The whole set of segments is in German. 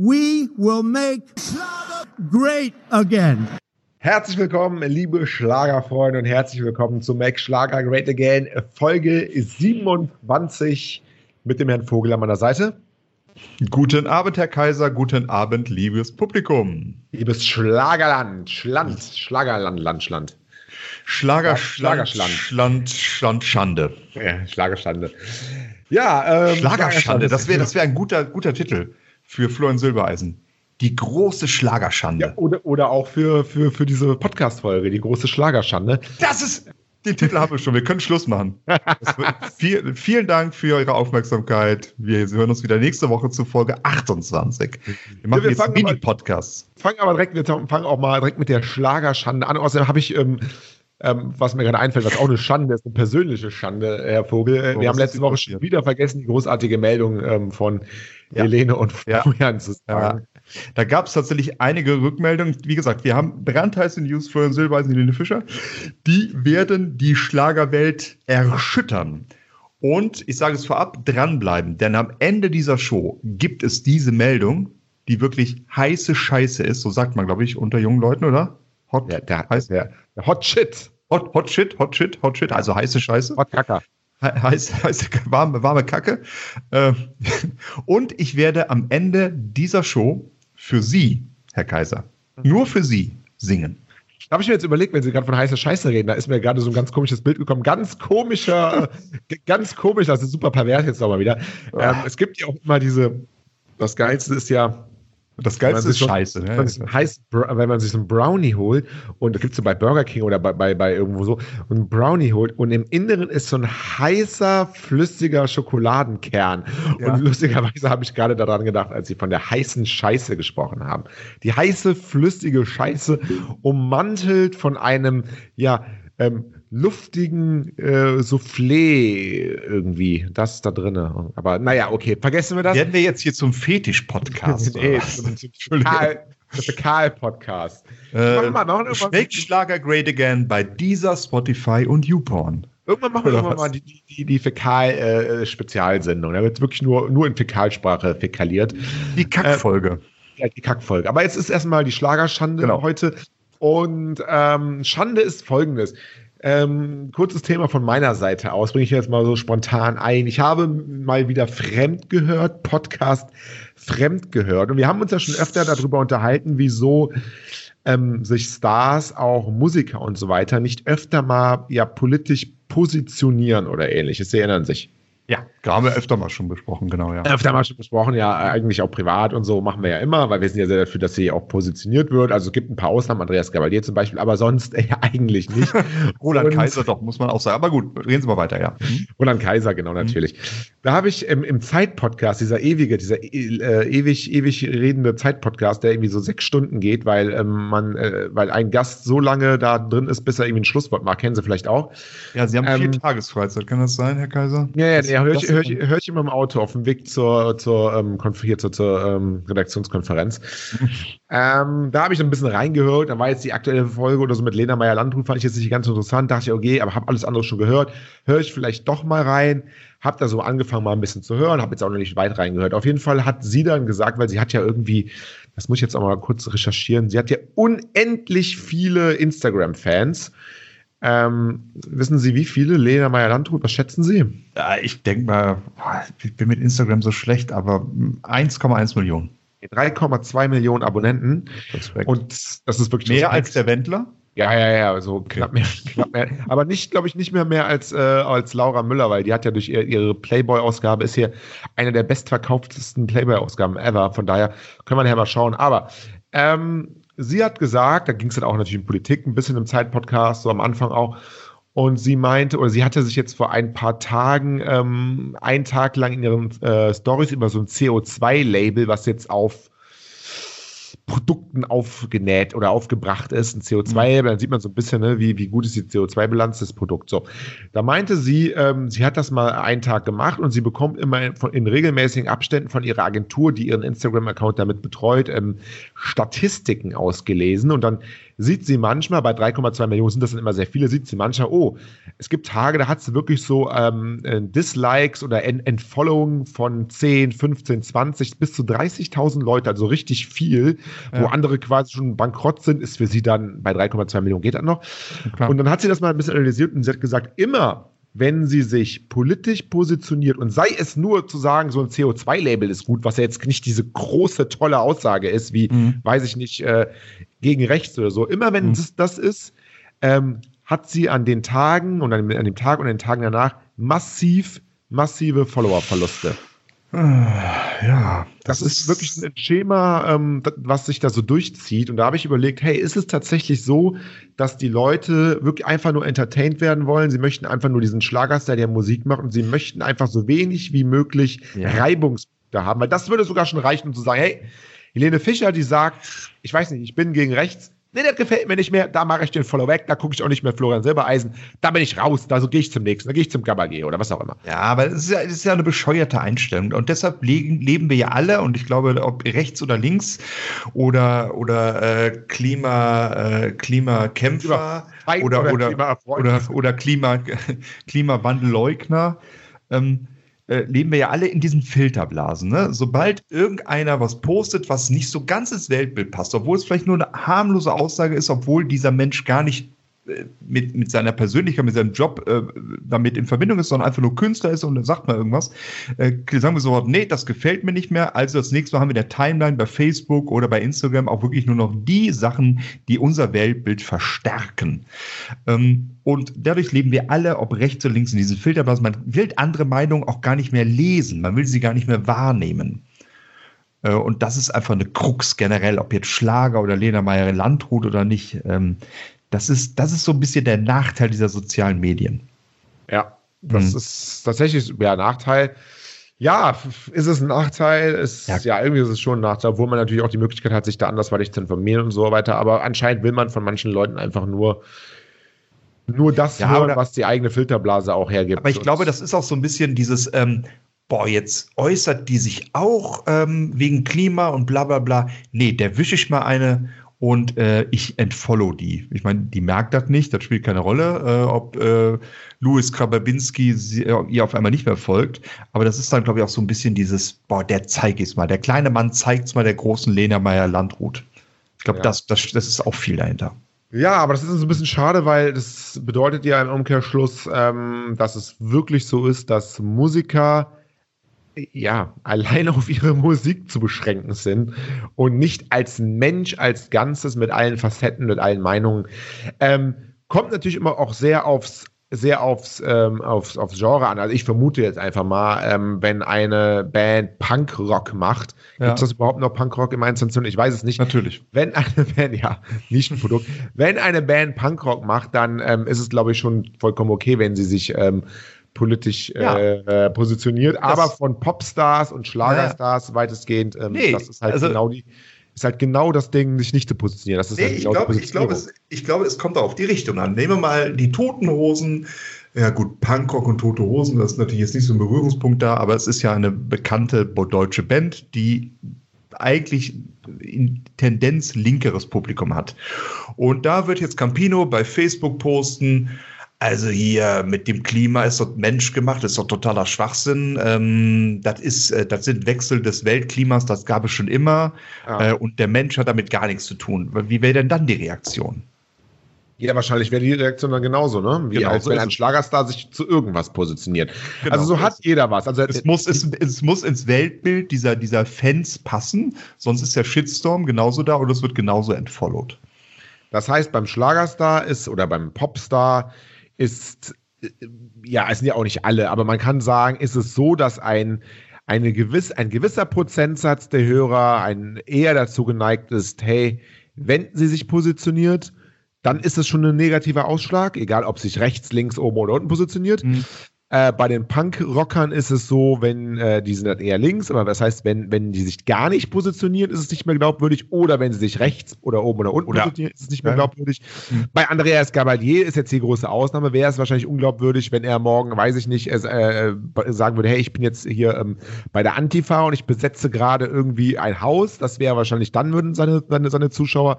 we will make great again. Herzlich willkommen, liebe Schlagerfreunde und herzlich willkommen zu Mac Schlager Great Again, Folge 27 mit dem Herrn Vogel an meiner Seite. Guten Abend, Herr Kaiser, guten Abend, liebes Publikum. Liebes Schlagerland, Schland, Schlagerland, Land, Schland. Schlager, Schlagerschland. Schland, Schland, Schande. Ja, Schlagerschande. Ja, ähm, Schlagerschande, das wäre das wär ein guter, guter Titel für Florian Silbereisen. Die große Schlagerschande. Ja, oder, oder auch für, für, für diese Podcast-Folge, die große Schlagerschande. Das ist. Den Titel haben wir schon. Wir können Schluss machen. Viel, vielen Dank für eure Aufmerksamkeit. Wir hören uns wieder nächste Woche zu Folge 28. Wir machen Ja, wir jetzt fangen Mini-Podcasts. Fangen aber direkt, wir fangen auch mal direkt mit der Schlagerschande an. Außerdem habe ich, ähm, ähm, was mir gerade einfällt, was auch eine Schande ist, eine persönliche Schande, Herr Vogel. Äh, Oh, wir haben letzte Woche schon wieder vergessen, die großartige Meldung ähm, von Ja. Helene und Ja. Florian Ja. sagen. Da gab es tatsächlich einige Rückmeldungen. Wie gesagt, wir haben brandheiße News, Florian Silbereisen, Helene Fischer. Die werden die Schlagerwelt erschüttern. Und ich sage es vorab, dranbleiben, denn am Ende dieser Show gibt es diese Meldung, die wirklich heiße Scheiße ist, so sagt man, glaube ich, unter jungen Leuten, oder? Hot, Der, der, heiß, der, der Hot Shit. hot, hot Shit, Hot Shit, Hot Shit, also heiße Scheiße. Hot Kacker. He- heiß, heiße, warme, warme Kacke. Ähm, Und ich werde am Ende dieser Show für Sie, Herr Kaiser, nur für Sie singen. Da habe ich mir jetzt überlegt, wenn Sie gerade von heißer Scheiße reden, da ist mir gerade so ein ganz komisches Bild gekommen. Ganz komischer, ganz komisch, das ist super pervers jetzt nochmal wieder. Ähm, es gibt ja auch immer diese, das Geilste ist ja, Das Geilste ist Scheiße. wenn man, Ne? Bra- wenn man sich so einen Brownie holt und da gibt es so bei Burger King oder bei, bei, bei irgendwo so und einen Brownie holt und im Inneren ist so ein heißer, flüssiger Schokoladenkern. Ja. Und lustigerweise habe ich gerade daran gedacht, als Sie von der heißen Scheiße gesprochen haben. Die heiße, flüssige Scheiße ummantelt von einem, ja, ähm, luftigen äh, Soufflé irgendwie. Das ist da drinne. Aber naja, okay, vergessen wir das. Werden wir jetzt hier zum Fetisch-Podcast? Nee, zum- zum Karl-Podcast. Äh, Machen wir- machen wir irgendwann- Schmeckt Schlager Great Again bei dieser Spotify und YouPorn. Irgendwann machen wir irgendwann mal die, die, die, Fäkal-Spezialsendung. da wird wirklich nur, nur in Fäkalsprache fäkaliert. Die Kackfolge. Ja, die Kackfolge. Aber jetzt ist erstmal die Schlagerschande Genau. heute. Und ähm, Schande ist folgendes. Ähm, kurzes Thema von meiner Seite aus, bringe ich jetzt mal so spontan ein. Ich habe mal wieder fremd gehört, Podcast fremd gehört. Und wir haben uns ja schon öfter darüber unterhalten, wieso ähm, sich Stars, auch Musiker und so weiter, nicht öfter mal ja politisch positionieren oder ähnliches. Sie erinnern sich. Ja, da haben wir öfter mal schon besprochen, genau, ja. Öfter mal schon besprochen, ja, eigentlich auch privat und so machen wir ja immer, weil wir sind ja sehr dafür, dass sie auch positioniert wird. Also es gibt ein paar Ausnahmen, Andreas Gabalier zum Beispiel, aber sonst ja eigentlich nicht. Roland Und- Kaiser doch, muss man auch sagen. Aber gut, reden Sie mal weiter, ja. Mhm. Roland Kaiser, genau, natürlich. Da habe ich im, im Zeitpodcast, dieser ewige, dieser äh, ewig, ewig redende Zeitpodcast, der irgendwie so sechs Stunden geht, weil ähm, man, äh, weil ein Gast so lange da drin ist, bis er irgendwie ein Schlusswort macht, kennen Sie vielleicht auch. Ja, Sie haben Ähm, vier Tagesfreizeit, kann das sein, Herr Kaiser? Ja, ja, Das- nee, höre ich, hör ich, hör ich immer im Auto auf dem Weg zur, zur, ähm, hier zur, zur ähm, Redaktionskonferenz. ähm, da habe ich ein bisschen reingehört. Da war jetzt die aktuelle Folge oder so mit Lena Meyer-Landruf, fand ich jetzt nicht ganz interessant. Dachte ich, okay, aber habe alles andere schon gehört. Höre ich vielleicht doch mal rein. Hab da so angefangen, mal ein bisschen zu hören. Habe jetzt auch noch nicht weit reingehört. Auf jeden Fall hat sie dann gesagt, weil sie hat ja irgendwie, das muss ich jetzt auch mal kurz recherchieren, sie hat ja unendlich viele Instagram-Fans. Ähm, wissen Sie, wie viele Lena Meyer-Landrut, was schätzen Sie? Ja, ich denke mal, ich bin mit Instagram so schlecht, aber hm, 1,1 Millionen. 3,2 Millionen Abonnenten. Respekt. Und das ist wirklich mehr Respekt. als der Wendler? Ja, ja, ja, so knapp mehr, knapp mehr. Aber nicht, glaube ich, nicht mehr mehr als, äh, als Laura Müller, weil die hat ja durch ihr, ihre Playboy-Ausgabe ist hier eine der bestverkauftesten Playboy-Ausgaben ever. Von daher können wir nachher mal schauen. Aber ähm, sie hat gesagt, da ging es dann auch natürlich um Politik, ein bisschen im Zeitpodcast, so am Anfang auch. Und sie meinte, oder sie hatte sich jetzt vor ein paar Tagen ähm, einen Tag lang in ihren äh, Stories über so ein CO2-Label, was jetzt auf Produkten aufgenäht oder aufgebracht ist, ein CO2, dann sieht man so ein bisschen, ne, wie, wie gut ist die CO2-Bilanz des Produkts. So, da meinte sie, ähm, sie hat das mal einen Tag gemacht und sie bekommt immer in, von, in regelmäßigen Abständen von ihrer Agentur, die ihren Instagram-Account damit betreut, ähm, Statistiken ausgelesen und dann sieht sie manchmal, bei 3,2 Millionen sind das dann immer sehr viele, sieht sie manchmal, oh, es gibt Tage, da hat sie wirklich so ähm, äh, Dislikes oder Entfollowing von 10, 15, 20 bis zu 30.000 Leute, also richtig viel, ja. wo andere quasi schon bankrott sind, ist für sie dann bei 3,2 Millionen geht das noch. Klar. Und dann hat sie das mal ein bisschen analysiert und sie hat gesagt, immer wenn sie sich politisch positioniert und sei es nur zu sagen, so ein CO2-Label ist gut, was ja jetzt nicht diese große, tolle Aussage ist, wie, mhm. weiß ich nicht, äh, gegen rechts oder so. Immer wenn mhm. das, das ist, ähm, hat sie an den Tagen und an, an dem Tag und den Tagen danach massiv, massive Follower-Verluste. Ja, das, das ist, ist, wirklich ein Schema, ähm, was sich da so durchzieht. Und da habe ich überlegt, hey, ist es tatsächlich so, dass die Leute wirklich einfach nur entertained werden wollen? Sie möchten einfach nur diesen Schlagerstar, der Musik macht und sie möchten einfach so wenig wie möglich ja. Reibungspunkte haben. Weil das würde sogar schon reichen, um zu sagen, hey, Helene Fischer, die sagt, ich weiß nicht, ich bin gegen rechts, Nee, das gefällt mir nicht mehr. Da mache ich den Follow weg. Da gucke ich auch nicht mehr Florian Silbereisen. Da bin ich raus. Da so gehe ich zum nächsten. Da gehe ich zum Gabagé oder was auch immer. Ja, aber es ist ja, ist ja eine bescheuerte Einstellung. Und deshalb leben, leben wir ja alle, und ich glaube, ob rechts oder links oder, oder äh, Klima, äh, Klimakämpfer oder, oder, oder, oder, oder Klima, Klimawandelleugner, ähm, äh, leben wir ja alle in diesen Filterblasen. Ne? Sobald irgendeiner was postet, was nicht so ganz ins Weltbild passt, obwohl es vielleicht nur eine harmlose Aussage ist, obwohl dieser Mensch gar nicht mit, mit seiner Persönlichkeit, mit seinem Job äh, damit in Verbindung ist, sondern einfach nur Künstler ist und dann sagt man irgendwas, äh, sagen wir so, nee, das gefällt mir nicht mehr. Also das nächste Mal haben wir der Timeline bei Facebook oder bei Instagram auch wirklich nur noch die Sachen, die unser Weltbild verstärken. Ähm, und dadurch leben wir alle, ob rechts oder links, in diesen Filterblasen. Man will andere Meinungen auch gar nicht mehr lesen, man will sie gar nicht mehr wahrnehmen. Äh, und das ist einfach eine Krux generell, ob jetzt Schlager oder Lena Meyer Landrut oder nicht. Das ist, das ist so ein bisschen der Nachteil dieser sozialen Medien. Ja, das mhm. ist tatsächlich ja Nachteil. Ja, ist es ein Nachteil? Ist, ja. ja. irgendwie ist es schon ein Nachteil, obwohl man natürlich auch die Möglichkeit hat, sich da andersweitig zu informieren und so weiter. Aber anscheinend will man von manchen Leuten einfach nur nur das ja, hören, was die eigene Filterblase auch hergibt. Aber ich glaube, das ist auch so ein bisschen dieses, ähm, boah, jetzt äußert die sich auch ähm, wegen Klima und bla bla bla. Nee, der wische ich mal eine und äh, ich entfollow die. Ich meine, die merkt das nicht, das spielt keine Rolle, äh, ob äh, Louis Krababinski sie, äh, ihr auf einmal nicht mehr folgt. Aber das ist dann, glaube ich, auch so ein bisschen dieses, boah, der zeigt es mal. Der kleine Mann zeigt es mal der großen Lena Meyer Landrut. Ich glaube, ja. das, das, das ist auch viel dahinter. Ja, aber das ist so ein bisschen schade, weil das bedeutet ja im Umkehrschluss, ähm, dass es wirklich so ist, dass Musiker ja, allein auf ihre Musik zu beschränken sind und nicht als Mensch, als Ganzes mit allen Facetten, mit allen Meinungen. Ähm, kommt natürlich immer auch sehr aufs sehr aufs, ähm, aufs, aufs Genre an. Also ich vermute jetzt einfach mal, ähm, wenn eine Band Punkrock macht, ja. gibt es das überhaupt noch Punkrock im 21. Ich weiß es nicht. Natürlich. Wenn eine Band, ja, nicht ein Produkt, wenn eine Band Punkrock macht, dann ähm, ist es, glaube ich, schon vollkommen okay, wenn sie sich ähm, politisch ja. äh, positioniert, das aber von Popstars und Schlagerstars ja. weitestgehend, ähm, nee, das ist halt also, genau die, ist halt genau das Ding, sich nicht zu positionieren. Das ist nee, halt genau ich, glaube, ich, glaube, es, ich glaube, es kommt auf die Richtung an. Nehmen wir mal die Toten Hosen. Ja gut, Punkrock und Tote Hosen, das ist natürlich jetzt nicht so ein Berührungspunkt da, aber es ist ja eine bekannte deutsche Band, die eigentlich in Tendenz linkeres Publikum hat. Und da wird jetzt Campino bei Facebook posten, also hier mit dem Klima ist doch Mensch gemacht, ist doch totaler Schwachsinn. Ähm, das ist, äh, das sind Wechsel des Weltklimas, das gab es schon immer. Ja. Äh, und der Mensch hat damit gar nichts zu tun. Wie wäre denn dann die Reaktion? Ja, wahrscheinlich wäre die Reaktion dann genauso, ne? Wie genau als wenn ein Schlagerstar sich zu irgendwas positioniert. Genau. Also so hat jeder was. Also es muss, es, es muss ins Weltbild dieser, dieser Fans passen, sonst ist der Shitstorm genauso da und es wird genauso entfollowed. Das heißt, beim Schlagerstar ist oder beim Popstar ist, äh, ja, es sind ja auch nicht alle, aber man kann sagen, ist es so, dass ein, eine gewiss, ein gewisser Prozentsatz der Hörer ein eher dazu geneigt ist, hey, wenn sie sich positioniert, dann ist es schon ein negativer Ausschlag, egal ob sich rechts, links, oben oder unten positioniert. Mhm. Äh, bei den Punk-Rockern ist es so, wenn äh, die sind dann eher links, aber das heißt, wenn, wenn die sich gar nicht positionieren, ist es nicht mehr glaubwürdig. Oder wenn sie sich rechts oder oben oder unten Oder- positionieren, ist es nicht mehr Ja. glaubwürdig. Mhm. Bei Andreas Gabalier ist jetzt die große Ausnahme. Wäre es wahrscheinlich unglaubwürdig, wenn er morgen, weiß ich nicht, es, äh, sagen würde, hey, ich bin jetzt hier ähm, bei der Antifa und ich besetze gerade irgendwie ein Haus. Das wäre wahrscheinlich, dann würden seine, seine, seine Zuschauer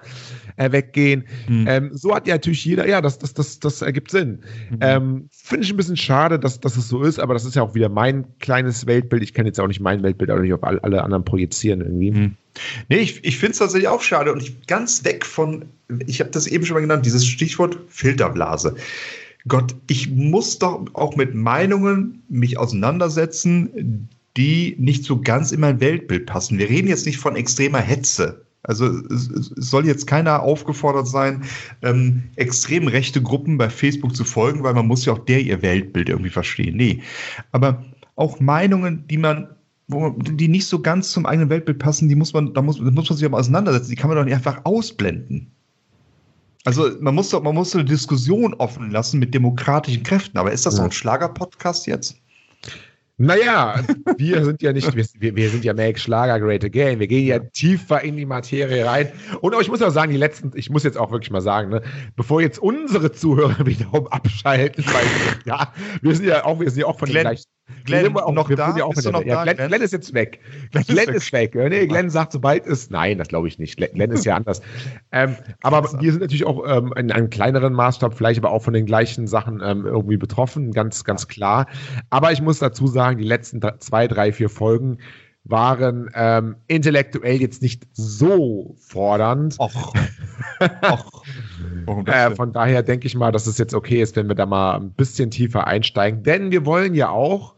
äh, weggehen. Mhm. Ähm, so hat ja natürlich jeder, ja, das, das, das, das ergibt Sinn. Mhm. Ähm, Finde ich ein bisschen schade, dass, dass es so ist, aber das ist ja auch wieder mein kleines Weltbild. Ich kann jetzt auch nicht mein Weltbild auch nicht auf all, alle anderen projizieren irgendwie. Mhm. Nee, ich, ich finde es tatsächlich auch schade und ich ganz weg von, ich habe das eben schon mal genannt, dieses Stichwort Filterblase. Gott, ich muss doch auch mit Meinungen mich auseinandersetzen, die nicht so ganz in mein Weltbild passen. Wir reden jetzt nicht von extremer Hetze. Also es, soll jetzt keiner aufgefordert sein, ähm, extrem rechte Gruppen bei Facebook zu folgen, weil man muss ja auch der ihr Weltbild irgendwie verstehen. Nee, aber auch Meinungen, die man man, die nicht so ganz zum eigenen Weltbild passen, die muss man, da muss, da muss man sich aber auseinandersetzen. Die kann man doch nicht einfach ausblenden. Also man muss doch, man muss so eine Diskussion offen lassen mit demokratischen Kräften. Aber ist das so Ja. ein Schlager-Podcast jetzt? Naja, wir sind ja nicht, wir, wir sind ja Make Schlager Great Again. Wir gehen ja tiefer in die Materie rein. Und ich muss auch sagen, die letzten, ich muss jetzt auch wirklich mal sagen, ne, bevor jetzt unsere Zuhörer wiederum abschalten, weil ja, wir sind ja auch, wir sind ja auch von Glenn, den gleichen. Glenn, auch, noch da? Ja auch Bist du noch da, Glenn, Glenn? Glenn ist jetzt weg. Glenn Glenn, ist weg. ist weg. Nee, Glenn sagt, sobald es, nein, das glaube ich nicht. Glenn ist ja anders. Ähm, aber wir sind natürlich auch ähm, in einem kleineren Maßstab, vielleicht aber auch von den gleichen Sachen ähm, irgendwie betroffen, ganz, ganz klar. Aber ich muss dazu sagen, die letzten zwei, drei, vier Folgen waren ähm, intellektuell jetzt nicht so fordernd. Och. Och. Äh, von daher denke ich mal, dass es jetzt okay ist, wenn wir da mal ein bisschen tiefer einsteigen. Denn wir wollen ja auch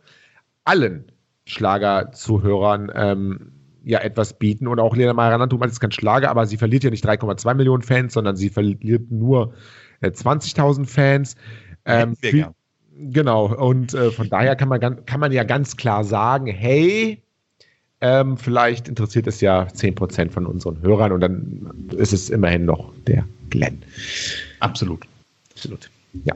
allen Schlagerzuhörern ähm, ja etwas bieten. Und auch Lena Maranantum hat jetzt kein Schlager, aber sie verliert ja nicht 3,2 Millionen Fans, sondern sie verliert nur äh, 20.000 Fans. Ähm, viel-. Genau, und äh, von daher kann man, kann man ja ganz klar sagen, hey, ähm, vielleicht interessiert es ja 10% von unseren Hörern und dann ist es immerhin noch der Glenn. Absolut. Absolut. Ja.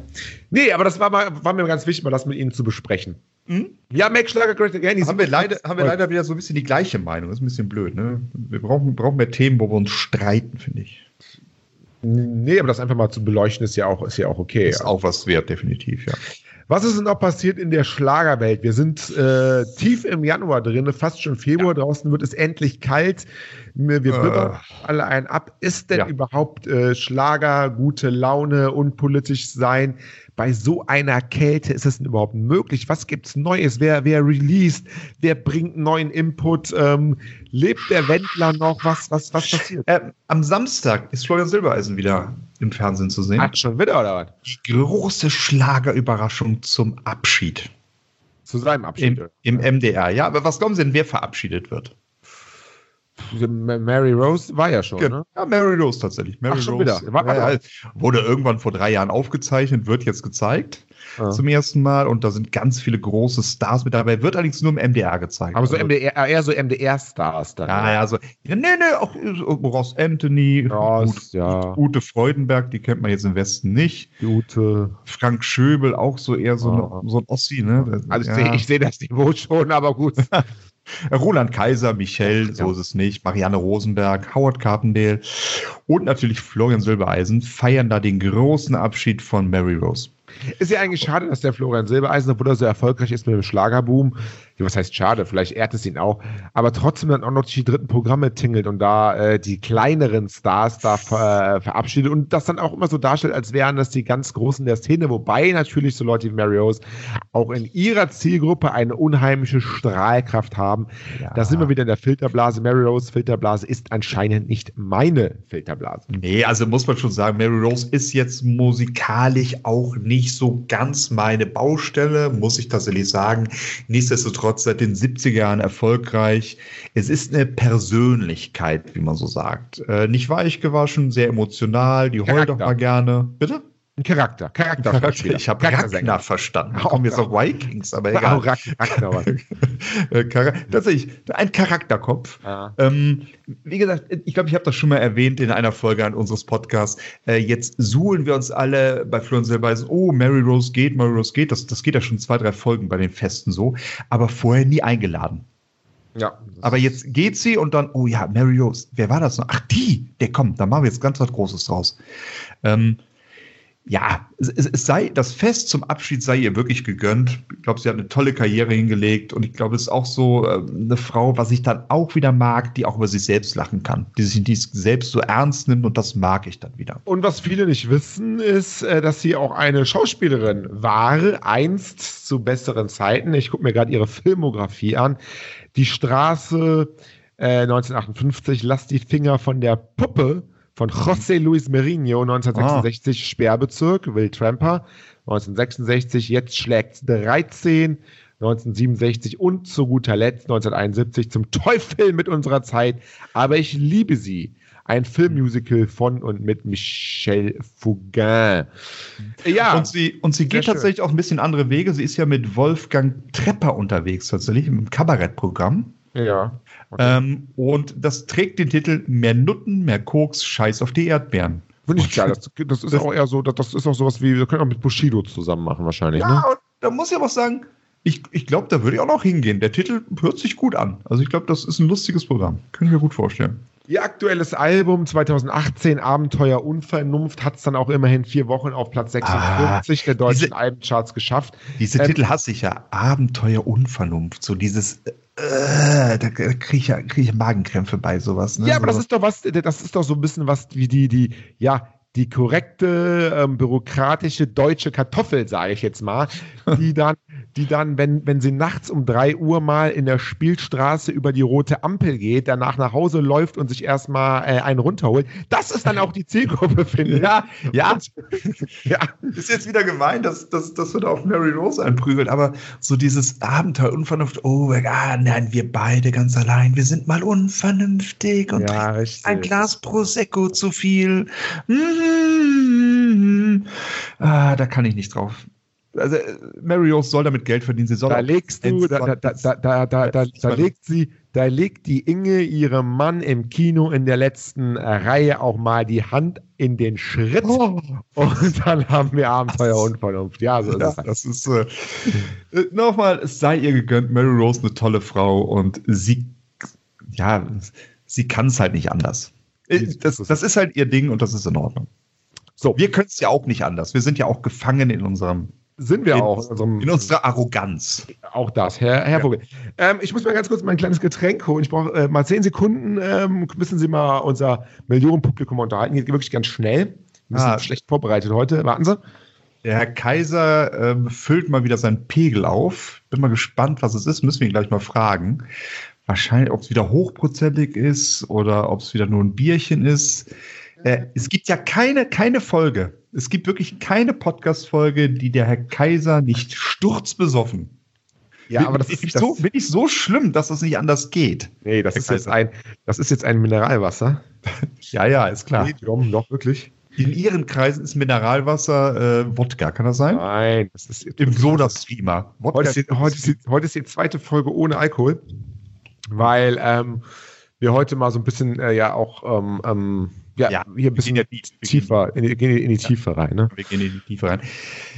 Nee, aber das war, mal, war mir ganz wichtig, mal das mit Ihnen zu besprechen. Mhm. Ja, Make Schlager Great Again. die Haben sind- wir, leider, haben wir leider wieder so ein bisschen die gleiche Meinung. Das ist ein bisschen blöd. Ne? Wir brauchen, brauchen mehr Themen, wo wir uns streiten, finde ich. Nee, aber das einfach mal zu beleuchten ist ja auch, ist ja auch okay. Ist auch was wert, definitiv, ja. Was ist denn noch passiert in der Schlagerwelt? Wir sind äh, tief im Januar drin, fast schon Februar. Draußen wird es endlich kalt. Wir wir Äh. bibbern alle einen ab. Ist denn Ja. überhaupt äh, Schlager, gute Laune, unpolitisch sein? Bei so einer Kälte ist es denn überhaupt möglich? Was gibt's Neues? Wer, wer released? Wer bringt neuen Input? Ähm, lebt der Wendler noch? Was, was, was passiert? Ähm, am Samstag ist Florian Silbereisen wieder im Fernsehen zu sehen. Ach, schon wieder oder was? Die große Schlagerüberraschung zum Abschied Zu seinem Abschied. im, im MDR. Ja, aber was glauben Sie denn, wer verabschiedet wird? Mary Rose war ja schon, ne? Ja, Mary Rose tatsächlich. Mary Ach, schon Rose wieder. War- ja, ja, wurde irgendwann vor drei Jahren aufgezeichnet, wird jetzt gezeigt Ja. zum ersten Mal und da sind ganz viele große Stars mit dabei. Wird allerdings nur im MDR gezeigt. Aber so Also- MDR, eher so MDR-Stars dann. Ja, ja, ja, nee, nee, auch so Ross Anthony, Ross, Ute, ja. Ute Freudenberg, die kennt man jetzt im Westen nicht. Gute. Frank Schöbel, auch so eher so, Ja. eine, so ein Ossi, ne? Also ich sehe seh das Niveau schon, aber gut. Roland Kaiser, Michel, so ja. ist es nicht, Marianne Rosenberg, Howard Carpendale und natürlich Florian Silbereisen feiern da den großen Abschied von Mary Rose. Ist ja eigentlich schade, dass der Florian Silbereisen, obwohl er so erfolgreich ist mit dem Schlagerboom, was heißt schade, vielleicht ehrt es ihn auch, aber trotzdem dann auch noch die dritten Programme tingelt und da äh, die kleineren Stars da ver, äh, verabschiedet und das dann auch immer so darstellt, als wären das die ganz Großen der Szene, wobei natürlich so Leute wie Mary Rose auch in ihrer Zielgruppe eine unheimliche Strahlkraft haben. Ja. Da sind wir wieder in der Filterblase. Mary Rose Filterblase ist anscheinend nicht meine Filterblase. Nee, also muss man schon sagen, Mary Rose ist jetzt musikalisch auch nicht so ganz meine Baustelle, muss ich tatsächlich sagen. Nichtsdestotrotz seit den 70er Jahren erfolgreich. Es ist eine Persönlichkeit, wie man so sagt. Äh, nicht weich gewaschen, sehr emotional, die heult doch mal gerne. Bitte? Ein Charakter. Charakter. Charakter. Ich habe Ragnar verstanden. Da kommen jetzt auch Vikings, aber egal. Ragnar. Äh, tatsächlich, ein Charakterkopf. Ja. Ähm, wie gesagt, ich glaube, ich habe das schon mal erwähnt in einer Folge an unseres Podcasts. Äh, jetzt suhlen wir uns alle bei Florian Silbeisen, oh, Mary Rose geht, Mary Rose geht. Das, das geht ja schon zwei, drei Folgen bei den Festen so, aber vorher nie eingeladen. Ja. Aber jetzt geht sie und dann, oh ja, Mary Rose, wer war das noch? Ach, die, der kommt, da machen wir jetzt ganz was Großes draus. Ähm, ja, es, es, sei, das Fest zum Abschied sei ihr wirklich gegönnt. Ich glaube, sie hat eine tolle Karriere hingelegt und ich glaube, es ist auch so äh, eine Frau, was ich dann auch wieder mag, die auch über sich selbst lachen kann, die sich die selbst so ernst nimmt und das mag ich dann wieder. Und was viele nicht wissen, ist, äh, dass sie auch eine Schauspielerin war, einst zu besseren Zeiten. Ich gucke mir gerade ihre Filmografie an. Die Straße äh, 1958, lass die Finger von der Puppe von José Luis Merinho 1966 ah. Sperrbezirk, Will Tramper 1966, jetzt schlägt 13 1967 und zu guter Letzt 1971 zum Teufel mit unserer Zeit, aber ich liebe sie. Ein Filmmusical von und mit Michel Fugain. Ja. Und sie, und sie geht tatsächlich schön. auch ein bisschen andere Wege. Sie ist ja mit Wolfgang Trepper unterwegs, tatsächlich im Kabarettprogramm. Ja. Okay. Ähm, und das trägt den Titel Mehr Nutten, mehr Koks, Scheiß auf die Erdbeeren. Finde ich geil. Das, das ist das, auch eher so, das, das ist auch sowas wie, wir können auch mit Bushido zusammen machen wahrscheinlich. Ja, ne? da muss ich aber sagen, ich, ich glaube, da würde ich auch noch hingehen. Der Titel hört sich gut an. Also ich glaube, das ist ein lustiges Programm. Können wir gut vorstellen. Ihr aktuelles Album 2018, Abenteuer Unvernunft, hat es dann auch immerhin vier Wochen auf Platz 46 ah, der deutschen diese, Albencharts geschafft. Diese ähm, Titel hasse ich ja. Abenteuer Unvernunft. So dieses, äh, da kriege ich, ja, krieg ich Magenkrämpfe bei sowas. Ne? Ja, aber das ist doch was, das ist doch so ein bisschen was wie die, die, ja, die korrekte ähm, bürokratische deutsche Kartoffel, sage ich jetzt mal, die dann, die dann, wenn, wenn sie nachts um drei Uhr mal in der Spielstraße über die rote Ampel geht, danach nach Hause läuft und sich erstmal äh, einen runterholt, das ist dann auch die Zielgruppe, finde ich. Ja, ja. Ja. Ist jetzt wieder gemein, dass, dass, dass wir da auf Mary Rose einprügeln, aber so dieses Abenteuer, Unvernunft, oh, ah, nein, wir beide ganz allein, wir sind mal unvernünftig und ja, ein Glas Prosecco zu viel. Mhm ah, da kann ich nicht drauf. Also Mary Rose soll damit Geld verdienen. Sie soll da legst du, da, da, da, da, da, da legt sie, da legt die Inge ihrem Mann im Kino in der letzten Reihe auch mal die Hand in den Schritt oh. und dann haben wir Abenteuer und Vernunft. Ja, so ist ja, es. Das ist äh, nochmal, es sei ihr gegönnt. Mary Rose eine tolle Frau und sie, ja, sie kann es halt nicht anders. Das, das ist halt ihr Ding und das ist in Ordnung. So, wir können es ja auch nicht anders. Wir sind ja auch gefangen in unserem sind wir in, auch. In, in, unserer Arroganz. Auch das, Herr, Herr ja. Vogel. Ähm, ich muss mal ganz kurz mein kleines Getränk holen. Ich brauche äh, mal zehn Sekunden. Ähm, müssen Sie mal unser Millionenpublikum unterhalten. Geht wirklich ganz schnell. Wir sind ah. schlecht vorbereitet heute. Warten Sie. Der Herr Kaiser ähm, füllt mal wieder seinen Pegel auf. Bin mal gespannt, was es ist. Müssen wir ihn gleich mal fragen. Wahrscheinlich, ob es wieder hochprozentig ist oder ob es wieder nur ein Bierchen ist. Äh, es gibt ja keine, keine Folge. Es gibt wirklich keine Podcast-Folge, die der Herr Kaiser nicht sturzbesoffen. Ja, aber das ist nicht so, bin ich so schlimm, dass das nicht anders geht. Nee, das ist jetzt ein, das ist jetzt ein Mineralwasser. ja, ja, ist klar. Medium, doch wirklich. In Ihren Kreisen ist Mineralwasser äh, Wodka, kann das sein? Nein, das ist im Soda-Streamer. Heute, heute, heute ist die zweite Folge ohne Alkohol, weil ähm, wir heute mal so ein bisschen äh, ja auch ähm, ähm, ja, ja, hier ein bisschen ja die, tiefer, in die, in die ja, Tiefe rein. Ne? Wir gehen in die Tiefe rein.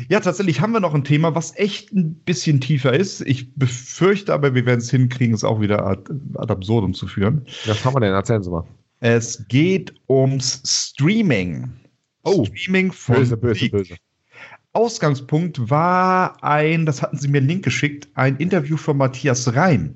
Ja, tatsächlich haben wir noch ein Thema, was echt ein bisschen tiefer ist. Ich befürchte aber, wir werden es hinkriegen, es auch wieder ad, ad absurdum zu führen. Was haben wir denn? Erzählen Sie mal. Es geht ums Streaming. Oh, Streaming von böse, böse, böse. Ausgangspunkt war ein, das hatten Sie mir einen Link geschickt, ein Interview von Matthias Reim.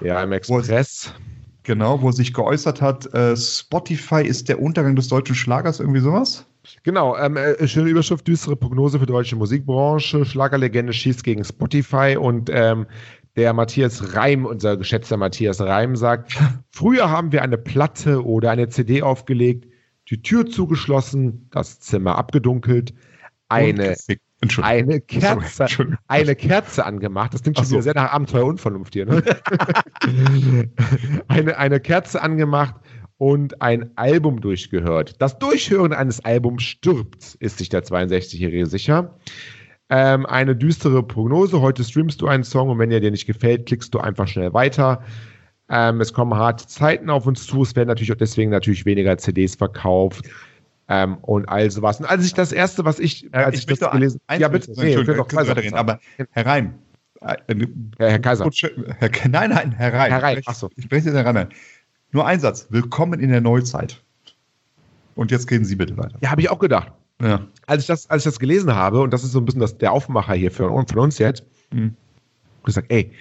Ja, im Express. Wo, Genau, wo sich geäußert hat, äh, Spotify ist der Untergang des deutschen Schlagers, irgendwie sowas? Genau, ähm, äh, schöne Überschrift, düstere Prognose für die deutsche Musikbranche, Schlagerlegende schießt gegen Spotify und ähm, der Matthias Reim, unser geschätzter Matthias Reim, sagt, früher haben wir eine Platte oder eine CD aufgelegt, die Tür zugeschlossen, das Zimmer abgedunkelt, eine eine Kerze, Sorry, eine Kerze angemacht. Das klingt schon so. wieder sehr nach Abenteuer Unvernunft hier. Ne? eine, eine Kerze angemacht und ein Album durchgehört. Das Durchhören eines Albums stirbt, ist sich der 62-Jährige sicher. Ähm, eine düstere Prognose. Heute streamst du einen Song und wenn er dir nicht gefällt, klickst du einfach schnell weiter. Ähm, es kommen harte Zeiten auf uns zu. Es werden natürlich auch deswegen natürlich weniger CDs verkauft. Ähm, und all sowas. Und als ich das erste, was ich, als ich, ich, das gelesen habe. Ja, bitte. Nee, ich doch weiterreden, aber Herr Reim. Herr, Herr Kaiser. Herr, nein, nein, Herr Reim. Herr Reim, achso. Ich spreche jetzt Herr Reim. Nur ein Satz. Willkommen in der Neuzeit. Und jetzt reden Sie bitte weiter. Ja, habe ich auch gedacht. Ja. Als ich, das, als ich das gelesen habe, und das ist so ein bisschen das, der Aufmacher hier für, von uns jetzt, Mhm. habe ich gesagt, ey,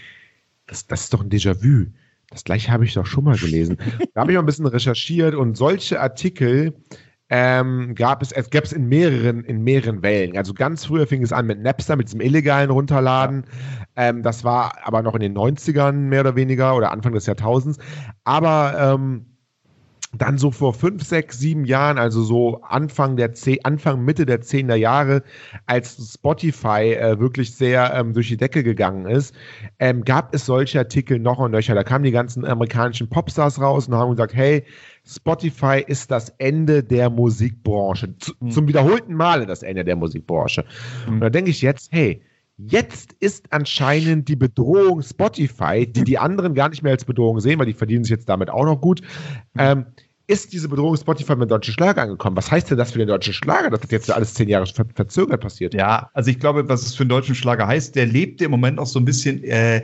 das, das ist doch ein Déjà-vu. Das gleiche habe ich doch schon mal gelesen. da habe ich mal ein bisschen recherchiert und solche Artikel ähm, gab es, es gab es in mehreren, in mehreren Wellen. Also ganz früher fing es an mit Napster, mit diesem illegalen Runterladen. Ähm, das war aber noch in den 90ern mehr oder weniger oder Anfang des Jahrtausends. Aber ähm, dann so vor fünf, sechs, sieben Jahren, also so Anfang der zehn, Anfang, Mitte der zehner Jahre, als Spotify äh, wirklich sehr ähm, durch die Decke gegangen ist, ähm, gab es solche Artikel noch und nöcher. Da kamen die ganzen amerikanischen Popstars raus und haben gesagt, hey, Spotify ist das Ende der Musikbranche. Zu, Mhm. Zum wiederholten Male das Ende der Musikbranche. Und da denke ich jetzt, hey, Jetzt ist anscheinend die Bedrohung Spotify, die die anderen gar nicht mehr als Bedrohung sehen, weil die verdienen sich jetzt damit auch noch gut. Ähm, ist diese Bedrohung Spotify mit dem deutschen Schlager angekommen? Was heißt denn das für den deutschen Schlager, dass das jetzt alles zehn Jahre ver verzögert passiert? Ja, also ich glaube, was es für einen deutschen Schlager heißt, der lebt im Moment auch so ein bisschen äh,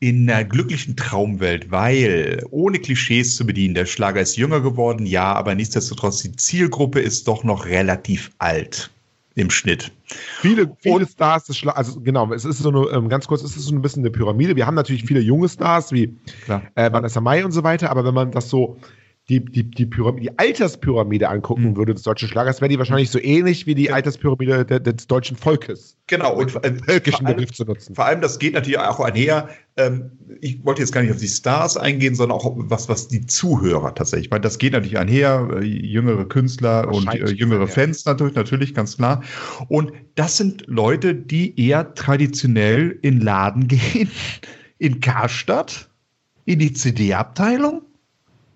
in einer glücklichen Traumwelt, weil ohne Klischees zu bedienen, der Schlager ist jünger geworden, ja, aber nichtsdestotrotz, die Zielgruppe ist doch noch relativ alt im Schnitt. Viele, viele Stars des also genau, es ist so eine, ähm, ganz kurz, es ist so ein bisschen eine Pyramide. Wir haben natürlich viele junge Stars wie äh, Vanessa Mai und so weiter, aber wenn man das so die, die, die, Pyramide, die Alterspyramide angucken Mhm. würde des deutschen Schlagers, wäre die wahrscheinlich so ähnlich wie die Alterspyramide de, des deutschen Volkes. Genau, und äh, Völkischen allem- Begriff zu nutzen. Vor allem, das geht natürlich auch einher. Ähm, ich wollte jetzt gar nicht auf die Stars eingehen, sondern auch was, was die Zuhörer tatsächlich. Ich meine, das geht natürlich einher. Äh, jüngere Künstler und äh, jüngere. Fans natürlich, natürlich, ganz klar. Und das sind Leute, die eher traditionell in Laden gehen, in Karstadt, in die CD-Abteilung.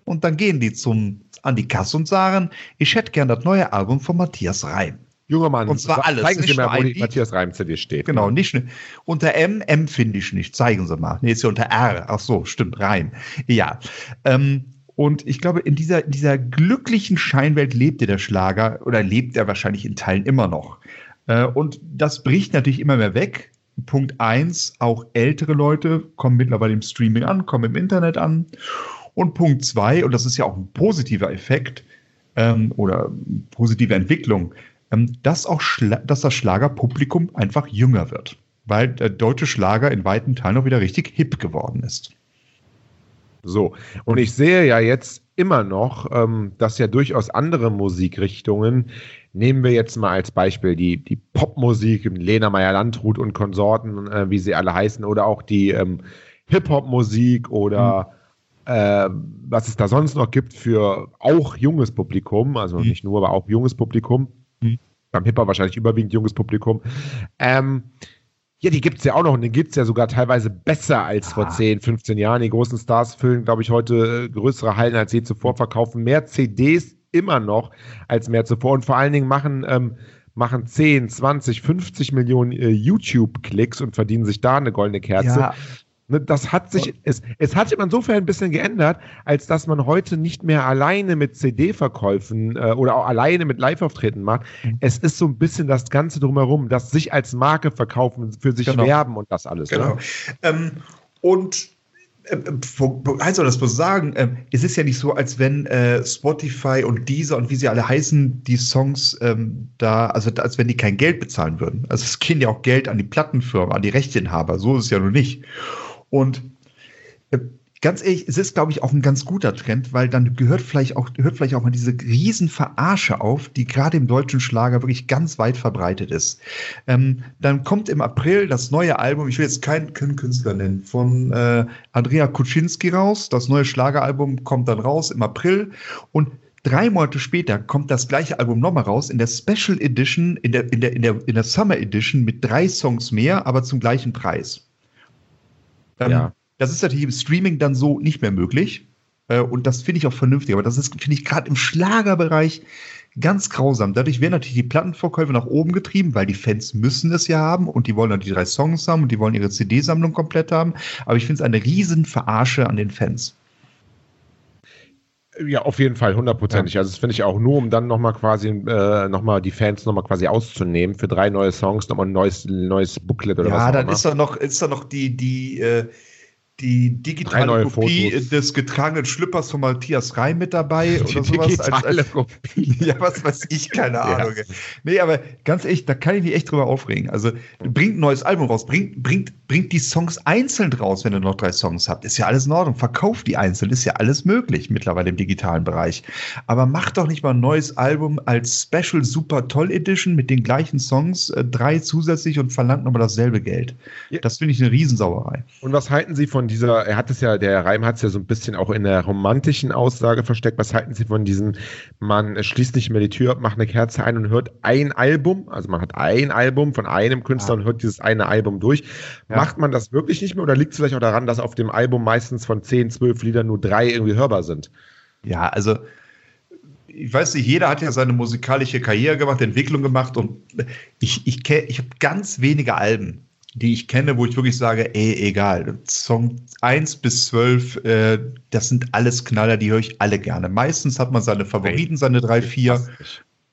Und dann gehen die zum, an die Kasse und sagen, ich hätte gern das neue Album von Matthias Reim. Junger Mann, Und zwar alles, zeigen Sie nicht mir, wo die. Matthias Reim CD steht. Genau, nicht ne- unter M, M finde ich nicht. Zeigen Sie mal. Nee, ist ja unter R. Ach so, stimmt, Reim. Ja. Ähm, und ich glaube, in dieser, in dieser glücklichen Scheinwelt lebte der Schlager oder lebt er wahrscheinlich in Teilen immer noch. Äh, und das bricht natürlich immer mehr weg. Punkt eins, auch ältere Leute kommen mittlerweile im Streaming an, kommen im Internet an. Und Punkt zwei, und das ist ja auch ein positiver Effekt ähm, oder positive Entwicklung, ähm, dass auch Schla dass das Schlagerpublikum einfach jünger wird, weil der deutsche Schlager in weiten Teilen auch wieder richtig hip geworden ist. So, und ich sehe ja jetzt immer noch, ähm, dass ja durchaus andere Musikrichtungen, nehmen wir jetzt mal als Beispiel die, die Popmusik, Lena Meyer-Landrut und Konsorten, äh, wie sie alle heißen, oder auch die ähm, Hip-Hop-Musik oder äh, was es da sonst noch gibt für auch junges Publikum, also Mhm. nicht nur, aber auch junges Publikum. Mhm. Beim Hip-Hop wahrscheinlich überwiegend junges Publikum. Ähm, ja, die gibt es ja auch noch und die gibt es ja sogar teilweise besser als vor Ah. 10, 15 Jahren. Die großen Stars füllen, glaube ich, heute äh, größere Hallen als je zuvor, verkaufen mehr CDs immer noch als mehr zuvor und vor allen Dingen machen, ähm, machen 10, 20, 50 Millionen äh, YouTube-Klicks und verdienen sich da eine goldene Kerze. Ne, das hat sich, es, es hat sich insofern ein bisschen geändert, als dass man heute nicht mehr alleine mit CD-Verkäufen äh, oder auch alleine mit Live-Auftreten macht. Mhm. Es ist so ein bisschen das Ganze drumherum, das sich als Marke verkaufen, für sich Genau. werben und das alles. Genau. Ne? Ähm, und äh, wo- also das muss sagen, ähm, es ist ja nicht so, als wenn äh, Spotify und Deezer und wie sie alle heißen, die Songs ähm, da, also als wenn die kein Geld bezahlen würden. Also es gehen ja auch Geld an die Plattenfirma, an die Rechteinhaber. So ist es ja nun nicht. Und äh, ganz ehrlich, es ist, glaube ich, auch ein ganz guter Trend, weil dann gehört vielleicht auch, hört vielleicht auch mal diese Riesenverarsche auf, die gerade im deutschen Schlager wirklich ganz weit verbreitet ist. Ähm, dann kommt im April das neue Album, ich will jetzt keinen, keinen Künstler nennen, von äh, Andrea Kuczynski raus. Das neue Schlageralbum kommt dann raus im April und Drei Monate später kommt das gleiche Album nochmal raus in der Special Edition, in der, in, der, in, der, in der Summer Edition mit drei Songs mehr, aber zum gleichen Preis. Ähm, Ja. Das ist natürlich im Streaming dann so nicht mehr möglich. Äh, und das finde ich auch vernünftig. Aber das ist, finde ich, gerade im Schlagerbereich ganz grausam. Dadurch werden natürlich die Plattenverkäufe nach oben getrieben, weil die Fans müssen es ja haben und die wollen dann die drei Songs haben und die wollen ihre CD-Sammlung komplett haben. Aber ich finde es eine riesen Verarsche an den Fans. Ja, auf jeden Fall, hundertprozentig. Ja. Also das finde ich auch nur, um dann nochmal quasi, äh, nochmal die Fans nochmal quasi auszunehmen für drei neue Songs, nochmal ein neues, neues Booklet oder ja, was. Ja, dann ist da noch, ist da noch die, die, äh, die digitale Kopie Fotos. des getragenen Schlüppers von Matthias Reim mit dabei die oder sowas. Digitale als, Kopie. ja, was weiß ich, keine Ahnung. Ja. Nee, aber ganz ehrlich, da kann ich mich echt drüber aufregen. Also bringt ein neues Album raus, bringt, bringt, bringt die Songs einzeln raus, wenn ihr noch drei Songs habt. Ist ja alles in Ordnung. Verkauft die einzeln, ist ja alles möglich mittlerweile im digitalen Bereich. Aber macht doch nicht mal ein neues Album als Special Super Toll Edition mit den gleichen Songs, äh, drei zusätzlich und verlangt nochmal dasselbe Geld. Ja. Das finde ich eine Riesensauerei. Und was halten Sie von dieser, er hat es ja, der Reim hat es ja so ein bisschen auch in der romantischen Aussage versteckt. Was halten Sie von diesem, man schließt nicht mehr die Tür, macht eine Kerze ein und hört ein Album, also man hat ein Album von einem Künstler ja. und hört dieses eine Album durch. Ja. Macht man das wirklich nicht mehr oder liegt es vielleicht auch daran, dass auf dem Album meistens von 10, 12 Liedern nur drei irgendwie hörbar sind? Ja, also ich weiß nicht, jeder hat ja seine musikalische Karriere gemacht, Entwicklung gemacht und ich, ich, ich habe ganz wenige Alben, die ich kenne, wo ich wirklich sage, ey, egal, Song 1 bis 12, äh, das sind alles Knaller, die höre ich alle gerne. Meistens hat man seine Favoriten, seine drei, vier.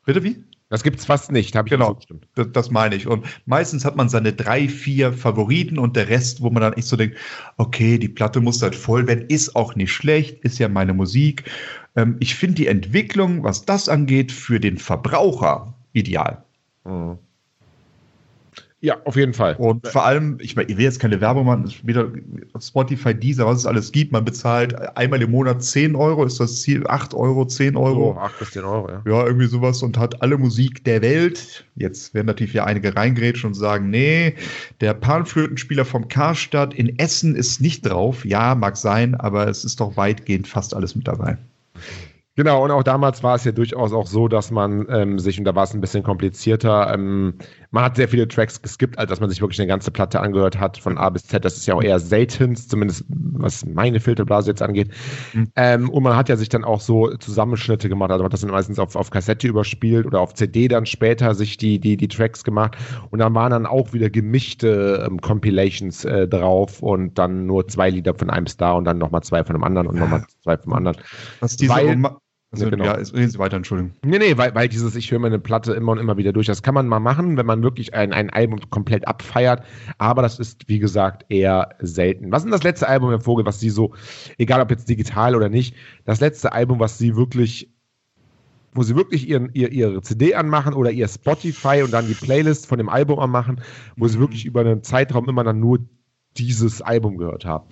Bitte wie? Das gibt es fast nicht, habe ich genau, das, das meine ich. Und meistens hat man seine drei, vier Favoriten und der Rest, wo man dann echt so denkt, okay, die Platte muss halt voll werden, ist auch nicht schlecht, ist ja meine Musik. Ähm, ich finde die Entwicklung, was das angeht, für den Verbraucher ideal. Mhm. Ja, auf jeden Fall. Und vor allem, ich meine, ich will jetzt keine Werbung machen, wieder Spotify, Deezer, was es alles gibt. Man bezahlt einmal im Monat 10 Euro, ist das Ziel 8 Euro, 10 Euro. So, 8 bis 10 Euro, ja. Ja, irgendwie sowas und hat alle Musik der Welt. Jetzt werden natürlich ja einige reingrätschen und sagen, nee, der Panflötenspieler vom Karstadt in Essen ist nicht drauf. Ja, mag sein, aber es ist doch weitgehend fast alles mit dabei. Genau, und auch damals war es ja durchaus auch so, dass man ähm, sich, und da war es ein bisschen komplizierter, ähm, man hat sehr viele Tracks geskippt, als dass man sich wirklich eine ganze Platte angehört hat, von A bis Z. Das ist ja auch eher selten, zumindest was meine Filterblase jetzt angeht. Mhm. Ähm, und man hat ja sich dann auch so Zusammenschnitte gemacht, also man hat das dann meistens auf, auf Kassette überspielt oder auf CD dann später sich die, die, die Tracks gemacht. Und dann waren dann auch wieder gemischte ähm, Compilations äh, drauf und dann nur zwei Lieder von einem Star und dann nochmal zwei von einem anderen und nochmal zwei vom anderen. Was diese Weil, also, ja, genau. ja, reden Sie weiter, Entschuldigung. Nee, nee, weil, weil dieses, ich höre meine Platte immer und immer wieder durch. Das kann man mal machen, wenn man wirklich ein, ein Album komplett abfeiert. Aber das ist, wie gesagt, eher selten. Was ist denn das letzte Album, Herr Vogel, was Sie so, egal ob jetzt digital oder nicht, das letzte Album, was Sie wirklich, wo Sie wirklich ihren, ihr, Ihre CD anmachen oder Ihr Spotify und dann die Playlist von dem Album anmachen, wo Sie mhm. wirklich über einen Zeitraum immer dann nur dieses Album gehört haben?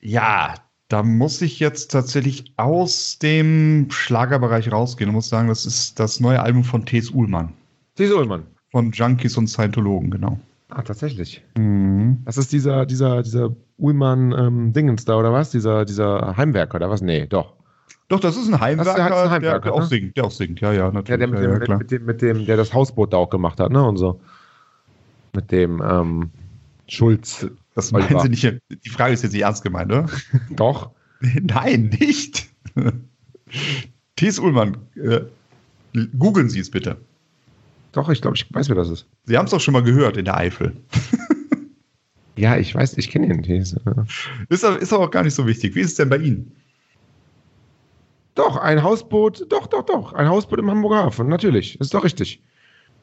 Ja, da muss ich jetzt tatsächlich aus dem Schlagerbereich rausgehen und muss sagen, das ist das neue Album von T.S. Uhlmann. T.S. Uhlmann. Von Junkies und Scientologen, genau. Ah, tatsächlich. Mhm. Das ist dieser, dieser, dieser Uhlmann-Dingens ähm, da, oder was? Dieser, dieser Heimwerker, oder was? Nee, doch. Doch, das ist ein Heimwerker, das ist ein Heimwerker der, der, auch singt, der auch singt, ja, ja, natürlich. Ja, der mit, ja, dem, ja, mit, dem, mit dem, der das Hausboot da auch gemacht hat, ne, und so. Mit dem, ähm, Schulz. Das meinen Sie nicht. Die Frage ist jetzt nicht ernst gemeint, oder? Doch. Nein, nicht. Thies Ullmann, äh, googeln Sie es bitte. Doch, ich glaube, ich weiß, wer das ist. Sie haben es doch schon mal gehört in der Eifel. ja, ich weiß, ich kenne ihn. Thies. Ist, ist aber auch gar nicht so wichtig. Wie ist es denn bei Ihnen? Doch, ein Hausboot, doch, doch, doch. Ein Hausboot im Hamburger Hafen, natürlich. Ist doch richtig.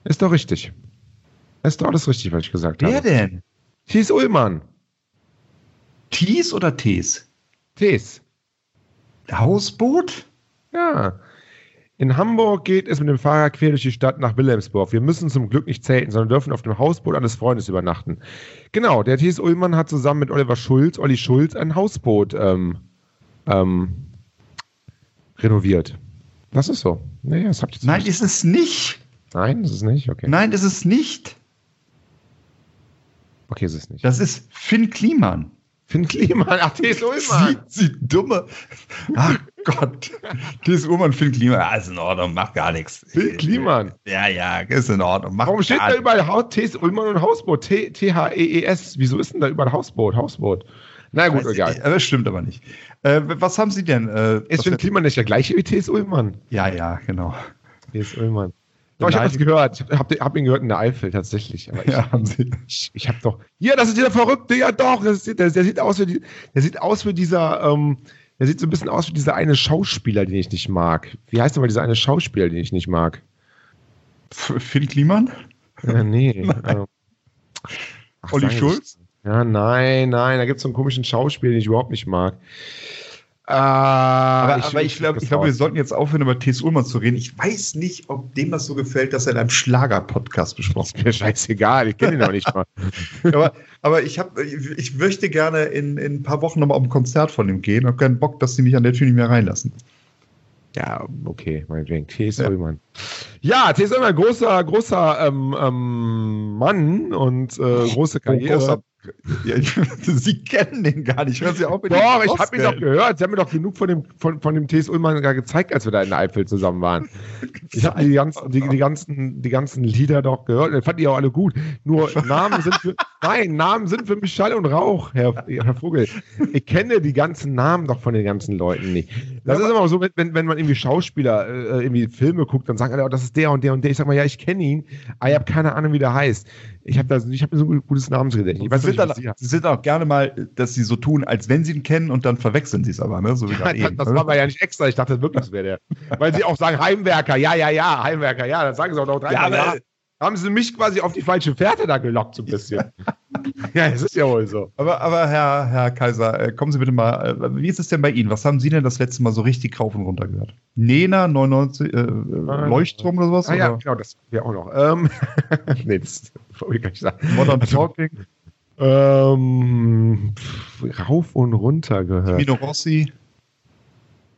Ist doch richtig. Ist doch alles richtig, was ich gesagt habe. Wer denn? Thies Ullmann. Thies oder Tees? Tees. Hausboot? Ja. In Hamburg geht es mit dem Fahrrad quer durch die Stadt nach Wilhelmsburg. Wir müssen zum Glück nicht zelten, sondern dürfen auf dem Hausboot eines Freundes übernachten. Genau, der Thies Ullmann hat zusammen mit Oliver Schulz, Olli Schulz, ein Hausboot ähm, ähm, renoviert. Das ist so. Naja, das habt ihr Nein, ist es nicht. Nein, ist es nicht? Okay. Nein, ist es nicht. Okay, ist es nicht. Das ist Finn Kliman. Finn Kliman, ach, T.S. Ullmann. Sie, sie dumme. Ach Gott. T.S. Ullmann, Finn Kliman. Ja, ist in Ordnung, macht gar nichts. Finn Kliman. Ja, ja, ist in Ordnung. Macht Warum steht da überall T.S. Ullmann und Hausboot? T-H-E-E-S. Wieso ist denn da überall Hausboot? Hausboot. Na gut, Also, egal. Das stimmt aber nicht. Äh, was haben Sie denn? Äh, Ist Finn Kliman nicht der gleiche wie T.S. Ullmann? ja, ja, genau. T.S. Ullmann. Doch, ich habe das gehört. Ich habe hab ihn gehört in der Eifel tatsächlich. Aber ich, Ja, haben Sie. ich, ich habe doch. Ja, das ist dieser Verrückte. Ja, doch. Das ist, der, der sieht aus wie die, der sieht aus wie dieser. Ähm, der sieht so ein bisschen aus wie dieser eine Schauspieler, den ich nicht mag. Wie heißt denn mal dieser eine Schauspieler, den ich nicht mag? Finn Kliman? Ja, nee. ähm, ach, Olli Schulz? Ja, nein, nein. Da gibt es so einen komischen Schauspieler, den ich überhaupt nicht mag. Aber ich, aber ich glaube, glaub, wir sollten jetzt aufhören, über T.S. Ullmann zu reden. Ich weiß nicht, ob dem das so gefällt, dass er in einem Schlager-Podcast besprochen Ist mir scheißegal, ich kenne ihn noch nicht mal. wird. aber, aber ich, hab, ich, ich möchte gerne in, in ein paar Wochen nochmal auf ein Konzert von ihm gehen. Ich habe keinen Bock, dass sie mich an der Tür nicht mehr reinlassen. Ja, okay, meinetwegen. T.S. Ja. Ullmann. Ja, T.S. Ullmann, großer, großer ähm, ähm, Mann und äh, große Karriere. großer- Ja, sie kennen den gar nicht. Hören Sie auf mit diesem ich habe ihn doch gehört. Sie haben mir doch genug von dem, von, von dem T.S. Ullmann gar gezeigt, als wir da in der Eifel zusammen waren. Ich habe die ganzen, die, die, ganzen, die ganzen Lieder doch gehört. Ich fand die auch alle gut. Nur Namen sind für, nein, Namen sind für mich Schall und Rauch, Herr, Herr Vogel. Ich kenne die ganzen Namen doch von den ganzen Leuten nicht. Das ist immer so, wenn, wenn man irgendwie Schauspieler, äh, irgendwie Filme guckt, dann sagen alle, oh, das ist der und der und der. Ich sag mal, ja, ich kenne ihn, aber ich habe keine Ahnung, wie der heißt. Ich habe hab so ein gutes Namensgedächtnis. Ich weiß Sie nicht, sind, dann, Sie sind auch gerne mal, dass sie so tun, als wenn sie ihn kennen und dann verwechseln sie es aber, ne? So wie Ja, eben. das war aber ja nicht extra. Ich dachte wirklich, das wäre der. Weil sie auch sagen, Heimwerker, ja, ja, ja, Heimwerker, ja. Dann sagen sie auch noch drei. Ja, aber- haben sie mich quasi auf die falsche Fährte da gelockt, so ein bisschen. ja, es ist ja wohl so. Aber, aber Herr, Herr Kaiser, äh, kommen Sie bitte mal, äh, wie ist es denn bei Ihnen? Was haben Sie denn das letzte Mal so richtig rauf und runter gehört? Nena 99, äh, Leuchtturm oder sowas? Ah, ja, oder? genau, das wäre auch noch. Ähm, nee, das wollte ich gar nicht sagen. Modern Also, Talking, Ähm, pff, rauf und runter gehört. Mino Rossi.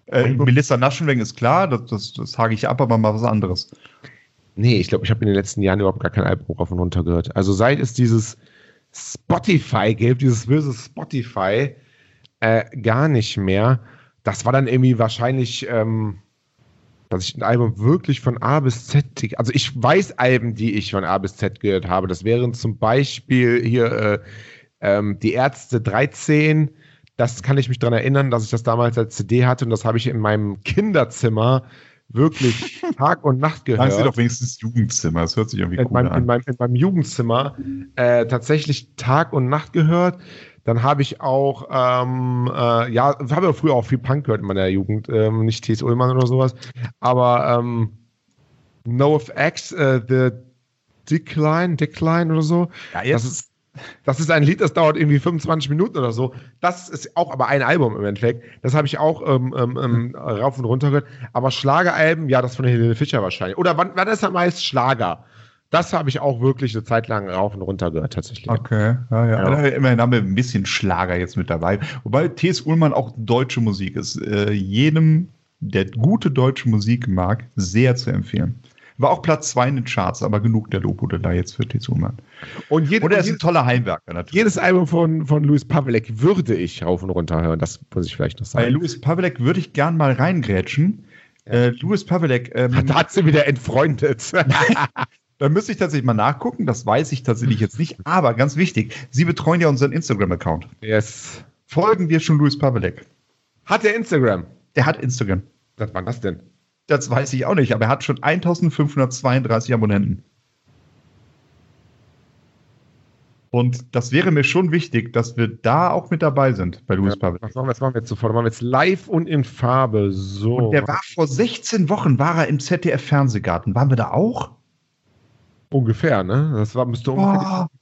Äh, Melissa Naschenweng ist klar, das, das, das hake ich ab, aber mal was anderes. Nee, ich glaube, ich habe in den letzten Jahren überhaupt gar kein Album rauf und runter gehört. Also seit es dieses Spotify gibt, dieses böse Spotify, äh, gar nicht mehr. Das war dann irgendwie wahrscheinlich, ähm, dass ich ein Album wirklich von A bis Z, also ich weiß Alben, die ich von A bis Z gehört habe. Das wären zum Beispiel hier äh, ähm, die Ärzte 13. Das kann ich mich daran erinnern, dass ich das damals als CD hatte und das habe ich in meinem Kinderzimmer wirklich Tag und Nacht gehört Sagen Sie doch wenigstens Jugendzimmer, das hört sich irgendwie in cool meinem, in, an. meinem, in meinem Jugendzimmer äh, tatsächlich Tag und Nacht gehört. Dann habe ich auch, ähm, äh, ja, habe ja früher auch viel Punk gehört in meiner Jugend, ähm, nicht T.S. Ullmann oder sowas, aber ähm, NoFX, äh, The Decline, Decline oder so. Ja, Das ist, das ist ein Lied, das dauert irgendwie 25 Minuten oder so. Das ist auch aber ein Album im Endeffekt. Das habe ich auch ähm, ähm, ähm, rauf und runter gehört. Aber Schlageralben, ja, das von Helene Fischer wahrscheinlich. Oder wann, wann ist am meisten Schlager? Das habe ich auch wirklich eine Zeit lang rauf und runter gehört, tatsächlich. Okay, ja, ja. Ja. Immerhin haben wir ein bisschen Schlager jetzt mit dabei. Wobei T.S. Ullmann auch deutsche Musik ist. Äh, jedem, der gute deutsche Musik mag, sehr zu empfehlen. War auch Platz 2 in den Charts, aber genug der Lobhudelei jetzt für. Ullmann. Und, jed Und er ist ein toller Heimwerker natürlich. jedes Album von, von Louis Pavelek würde ich rauf und runter hören. Das muss ich vielleicht noch Bei sagen. Louis Pavelek würde ich gern mal reingrätschen. Äh, Louis Pavelek, ähm, Da hat sie wieder entfreundet. da müsste ich tatsächlich mal nachgucken, das weiß ich tatsächlich jetzt nicht, aber ganz wichtig, Sie betreuen ja unseren Instagram-Account. yes. Folgen wir schon Louis Pavelek? Hat der Instagram? Der hat Instagram. Was war das denn? Das weiß ich auch nicht, aber er hat schon 1532 Abonnenten. Und das wäre mir schon wichtig, dass wir da auch mit dabei sind bei Louis Ja, Pavel. was machen wir jetzt? Machen wir jetzt sofort. Machen wir jetzt live und in Farbe. So. Und der war vor 16 Wochen war er im ZDF Fernsehgarten. Waren wir da auch? ungefähr, ne? Das war, müsste ungefähr. Oh,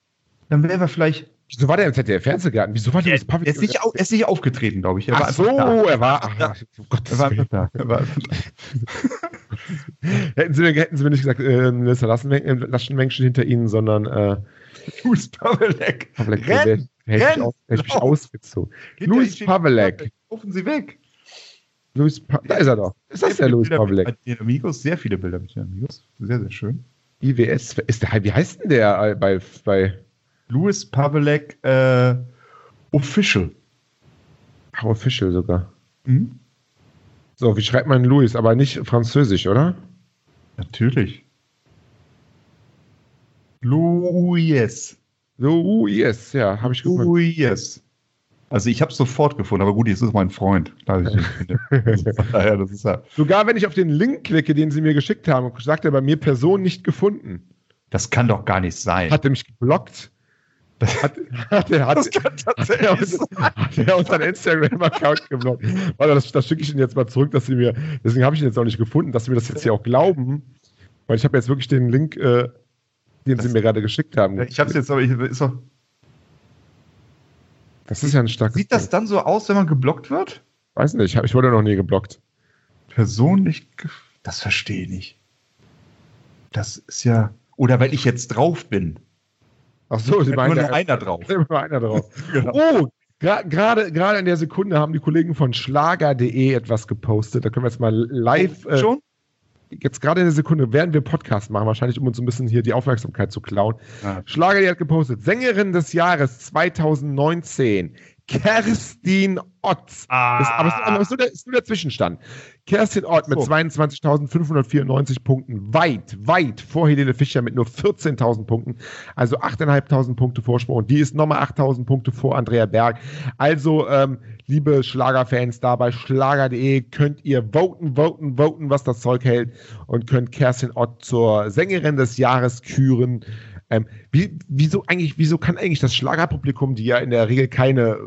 dann wären wir vielleicht. Wieso war der im ZDF Fernsehgarten? Wieso war der Er, ins Public? er, ist nicht, au- er ist nicht aufgetreten, glaube ich. Er Ach so, da. er war. Ach, um Gottes Er war da. Er war hätten, sie, mir- hätten sie mir nicht gesagt, äh, Melissa Lassenmenk äh, Laschenmenk steht hinter ihnen, sondern äh, Louis Pavelek. Pavelek. Renn, hätte ich aus- hätte ich mich lauf. ausgezogen. Louis Pavelek. Rufen Sie weg. Louis pa da ist er doch. Ist das der Louis Pavelek? Mit den Amigos, sehr viele Bilder mit den Amigos. Sehr, sehr schön. IWS. Ist der, wie heißt denn der äh, bei, bei Louis Pavelek äh, Official. How Official sogar? Mhm. So, wie schreibt man Louis? Aber nicht französisch, oder? Natürlich. Louis. Yes, ja, habe ich gefunden. Louis. Also ich habe es sofort gefunden, aber gut, jetzt ist mein Freund. Ist ja, Sogar wenn ich auf den Link klicke, den sie mir geschickt haben, sagt er bei mir Person nicht gefunden. das kann doch gar nicht sein. Hat er mich geblockt? Hat, hat, er, hat, das hat, er uns, hat er unseren Instagram-Account geblockt? Warte, das, das schicke ich Ihnen jetzt mal zurück, dass Sie mir, deswegen habe ich ihn jetzt auch nicht gefunden, dass Sie mir das jetzt hier auch glauben, weil ich habe jetzt wirklich den Link, äh, den Sie Das- mir gerade geschickt haben. Ich habe es jetzt, aber ich, ist doch, Das ist ja ein starkes sieht das dann so aus, wenn man geblockt wird? Weiß nicht, ich, ich wurde noch nie geblockt. Ge- Das verstehe ich nicht. Das ist ja. Oder weil ich jetzt drauf bin. Ach so, Sie Nur meinen, nur da einer drauf. immer einer drauf. Genau. Oh, gerade gerade in der Sekunde haben die Kollegen von schlager.de etwas gepostet. Da können wir jetzt mal live. Äh, Schon? jetzt gerade in der Sekunde werden wir Podcast machen, wahrscheinlich um uns ein bisschen hier die Aufmerksamkeit zu klauen. Ja. Schlager.de hat gepostet, Sängerin des Jahres 2019, Kerstin Ott. Ah. Das, aber es ist, ist, nur der, ist nur der Zwischenstand. Kerstin Ott mit So. 22.594 Punkten, weit, weit vor Helene Fischer mit nur 14.000 Punkten, also 8.500 Punkte Vorsprung. Und die ist nochmal 8.000 Punkte vor Andrea Berg. Also, ähm, liebe Schlagerfans, da bei schlager.de könnt ihr voten, voten, voten, was das Zeug hält und könnt Kerstin Ott zur Sängerin des Jahres küren. Ähm, wie, wieso eigentlich, wieso kann eigentlich das Schlagerpublikum, die ja in der Regel keine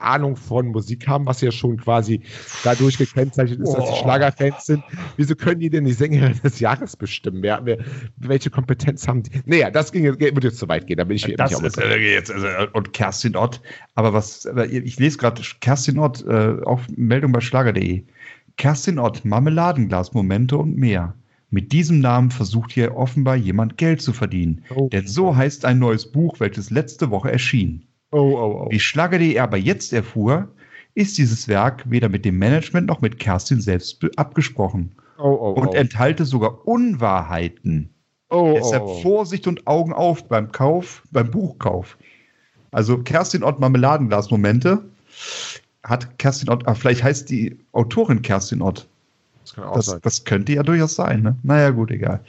Ahnung von Musik haben, was ja schon quasi dadurch gekennzeichnet ist, dass sie Oh. Schlagerfans sind. Wieso können die denn die Sängerin des Jahres bestimmen? Wer, wer, welche Kompetenz haben die? Naja, das ging, jetzt- wird jetzt zu weit gehen. Da bin ich, Das ist jetzt, also, und Kerstin Ott. Aber was, aber ich lese gerade Kerstin Ott, äh, auf Meldung bei Schlager.de. Kerstin Ott, Marmeladenglas-Momente und mehr. Mit diesem Namen versucht hier offenbar jemand Geld zu verdienen. Oh. Denn so heißt ein neues Buch, welches letzte Woche erschien. Oh, oh, oh. Wie Schlager.de aber jetzt erfuhr, ist dieses Werk weder mit dem Management noch mit Kerstin selbst abgesprochen Oh, oh, oh. und enthalte sogar Unwahrheiten. oh, Deshalb oh, oh. Vorsicht und Augen auf beim Kauf, beim Buchkauf. Also Kerstin Ott Marmeladenglas-Momente hat Kerstin Ott, ah, vielleicht heißt die Autorin Kerstin Ott. Das kann auch Das, sein. das könnte ja durchaus sein, ne? Naja, gut, egal.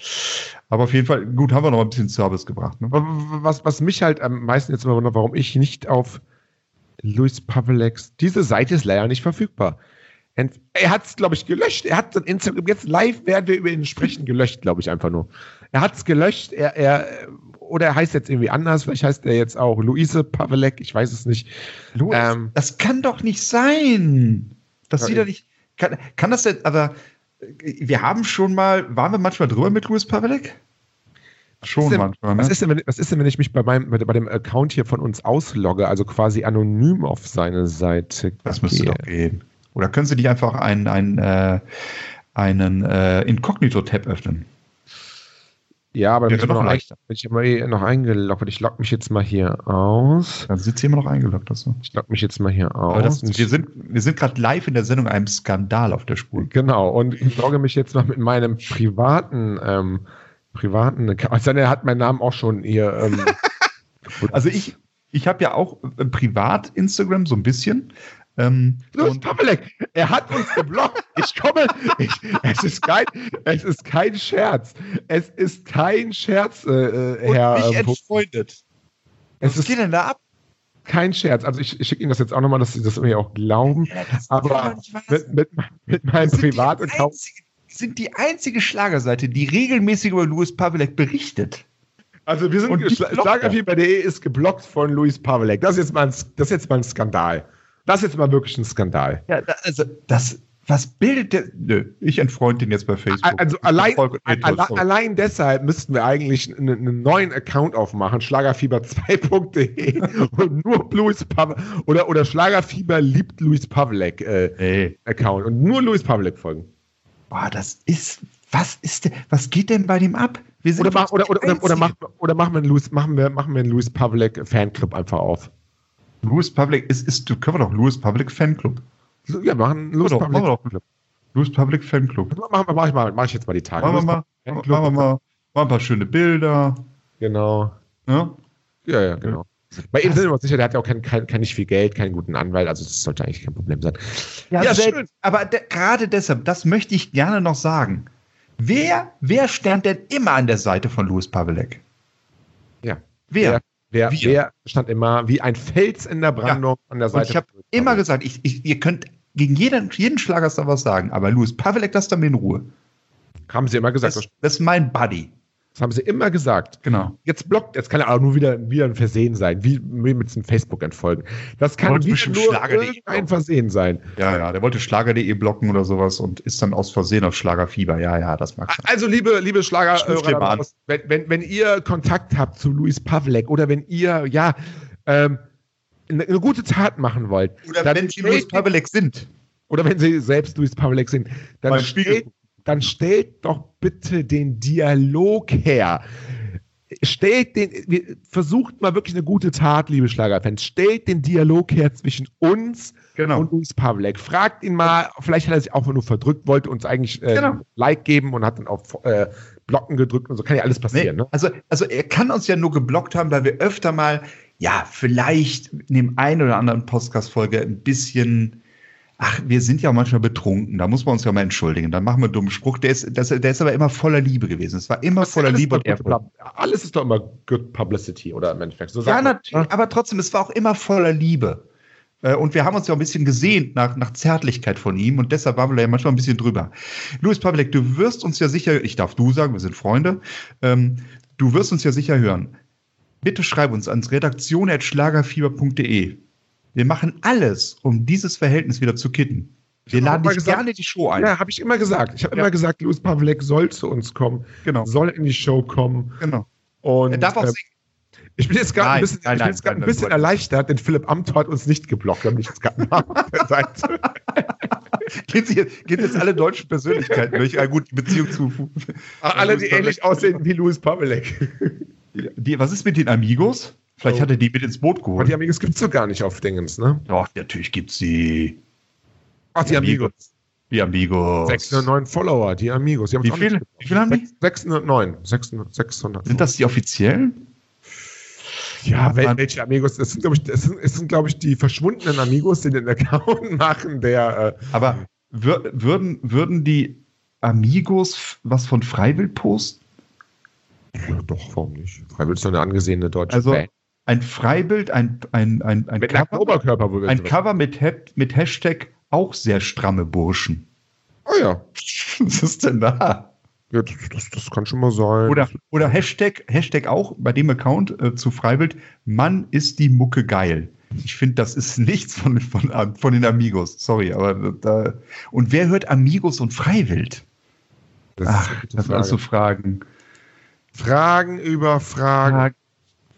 Aber auf jeden Fall, gut, haben wir noch ein bisschen Service gebracht. Ne? Was, was mich halt am meisten jetzt immer wundert, warum ich nicht auf Luis Pavelex, diese Seite ist leider nicht verfügbar. Ent- Er hat es, glaube ich, gelöscht. Er hat sein Instagram, jetzt live werden wir über ihn sprechen, gelöscht, glaube ich, einfach nur. Er hat es gelöscht, er, er, oder er heißt jetzt irgendwie anders, vielleicht heißt er jetzt auch Luise Pavelek, ich weiß es nicht. Louis, Ähm, das kann doch nicht sein. Das sieht doch ich- nicht. Kann, kann das denn, aber äh, wir haben schon mal, waren wir manchmal drüber mit Louis Pavelek? Schon denn- manchmal, ne? Was ist, denn, wenn, was ist denn, wenn ich mich bei, meinem, bei dem Account hier von uns auslogge, also quasi anonym auf seine Seite Das müsste doch gehen. Oder können Sie nicht einfach einen, einen, äh, einen äh, Inkognito-Tab öffnen? Ja, aber bin ich, noch noch, leichter. bin ich immer eh noch eingeloggt. Ich logge mich jetzt mal hier aus. Dann sind Sie immer noch eingeloggt. Das so. Ich logge mich jetzt mal hier aus. Das, wir sind, wir sind gerade live in der Sendung einem Skandal auf der Spur. genau, und ich logge mich jetzt mal mit meinem privaten, ähm, privaten Account. Also, er hat meinen Namen auch schon hier. Ähm, Also ich, ich habe ja auch äh, privat Instagram so ein bisschen. Ähm, Los, und- Pavelek, er hat uns geblockt. Ich komme. Ich, es, ist kein, es ist kein Scherz. Es ist kein Scherz, äh, äh, und Herr. mich ähm, Puck. entfreundet. es Was ist geht denn da ab? kein Scherz. Also ich, ich schicke Ihnen das jetzt auch nochmal, dass Sie das irgendwie auch glauben. das Aber nicht mit, mit, mit meinem Wir sind die Privataccount. sind die einzige Schlagerseite, die regelmäßig über Louis Pavelek berichtet. Also wir sind Und Schlagerfieber.de ist geblockt von Luis Pavelek. Das ist jetzt mal ein, das ist jetzt mal ein Skandal. Das ist jetzt mal wirklich ein Skandal. Ja, also das, was bildet der? Nö, ich entfreunde ihn jetzt bei Facebook. Also allein, alle, allein deshalb müssten wir eigentlich einen, einen neuen Account aufmachen, schlagerfieber2.de und nur Luis Pavelek oder, oder Schlagerfieber liebt Luis Pavelek äh, Account und nur Luis Pavelek folgen. boah, das ist, was ist denn, was geht denn bei dem ab? Oder, mach, oder, oder, oder, oder, Einzigen. mach, oder machen, wir einen Luis, machen, wir, machen wir einen Luis Pavelek Fanclub einfach auf. Louis Public ist, ist, können wir doch Louis Public Fanclub. Ja, machen einen Luis Machen wir doch, machen wir doch. Louis Public Fanclub. Mach, mach, ich mal, mach ich jetzt mal die Tage. Machen wir mal, machen Fanclub. wir mal, machen wir ein paar schöne Bilder. Genau. Ne? Ja, ja, genau. Bei ihm sind wir uns sicher, der hat ja auch kein, kein, kein nicht viel Geld, keinen guten Anwalt, also das sollte eigentlich kein Problem sein. Ja, schön. schön. Aber de, gerade deshalb, das möchte ich gerne noch sagen. Wer, wer stand denn immer an der Seite von Louis Pavelek? Ja. Wer? Wer, Wir. wer stand immer wie ein Fels in der Brandung an der Und Seite? ich habe immer gesagt, ich, ich, ihr könnt gegen jeden, jeden Schlagerstar was sagen, aber Louis Pavelek, dann mir in Ruhe. haben sie immer gesagt. Das, Das, das ist mein Buddy. Das haben sie immer gesagt. Genau. Jetzt blockt, jetzt kann er auch nur wieder, wieder ein Versehen sein, wie, mit diesem Facebook-Entfolgen. Das kann Wollte wieder nur Schlager.de irgendein Versehen sein. Ja, ja, der wollte Schlager.de blocken oder sowas und ist dann aus Versehen auf Schlagerfieber. Ja, ja, das mag sein. Also, liebe, liebe Schlager, an. wenn, wenn, wenn ihr Kontakt habt zu Luis Pavlek oder wenn ihr, ja, ähm, eine, eine gute Tat machen wollt, Oder dann wenn die stellt- Louis Pavelek sind. oder wenn sie selbst Luis Pavlek sind, dann stellt, dann stellt doch bitte den Dialog her. Stellt den, versucht mal wirklich eine gute Tat, liebe Schlagerfans. Stellt den Dialog her zwischen uns Genau. und Luis Pavlek. Fragt ihn mal, vielleicht hat er sich auch nur verdrückt, wollte uns eigentlich äh, Genau. Like geben und hat dann auf äh, Blocken gedrückt und so kann ja alles Nee, passieren. Ne? also, also er kann uns ja nur geblockt haben, weil wir öfter mal, ja, vielleicht in dem einen oder anderen Podcast-Folge ein bisschen, ach, wir sind ja manchmal betrunken, da muss man uns ja mal entschuldigen. Dann machen wir einen dummen Spruch. Der ist, das, der ist aber immer voller Liebe gewesen. Es war immer voller Liebe und Ehrfurcht. alles ist doch immer good publicity oder im Endeffekt. So Ja, natürlich, aber trotzdem, es war auch immer voller Liebe. Äh, Und wir haben uns ja auch ein bisschen gesehnt nach, nach Zärtlichkeit von ihm und deshalb waren wir ja manchmal ein bisschen drüber. Louis Pavlek, du wirst uns ja sicher, ich darf du sagen, wir sind Freunde, ähm, du wirst uns ja sicher hören. Bitte schreib uns ans redaktion.schlagerfieber.de. Wir machen alles, um dieses Verhältnis wieder zu kitten. Wir laden dich gesagt- gerne die Show ein. Ja, habe ich immer gesagt. Ich habe Ja. immer gesagt, Luis Pavlek soll zu uns kommen, Genau. soll in die Show kommen. Genau. Und Er darf auch ähm, singen. ich bin jetzt gerade ein bisschen, nein, nein, nein, ein bisschen erleichtert, denn Philipp Amthor hat uns nicht geblockt. Wir haben nicht jetzt gerade Seite. Geht, jetzt, geht jetzt alle deutschen Persönlichkeiten durch. Ja, gut, die Beziehung zu. Alle, die ähnlich aussehen wie Luis Pavlek. Die, was ist mit den Amigos? Vielleicht Oh. hat er die mit ins Boot geholt. die Amigos gibt es doch gar nicht auf Dingens, ne? Doch, natürlich gibt's sie. Ach, die Amigos. Die Amigos. 609 Follower, die Amigos. Die Wie nicht Wie viele haben die? 609. 600. 600. Sind das die offiziellen? Ja, Mann. welche Amigos? Das sind, glaube ich, sind, es sind, glaube ich, die verschwundenen Amigos, die den Account machen, der. Äh, Aber wür würden, würden die Amigos was von Freiwild posten? ja, doch, warum nicht? Freiwild ist doch eine angesehene deutsche Also Band. Ein Freibild, ein, ein, ein, ein, Mit Cover, Oberkörper, ein Cover mit, mit Hashtag auch sehr stramme Burschen. Oh ja. Was ist denn da? ja das, das, das kann schon mal sein. Oder, oder Hashtag, Hashtag auch bei dem Account äh, zu Freiwild, Mann ist die Mucke geil. Ich finde, das ist nichts von, von, von den Amigos. Sorry, aber da. Und wer hört Amigos und Freiwild? das Ach, das sind so Frage. Fragen. Fragen über Fragen. Fragen.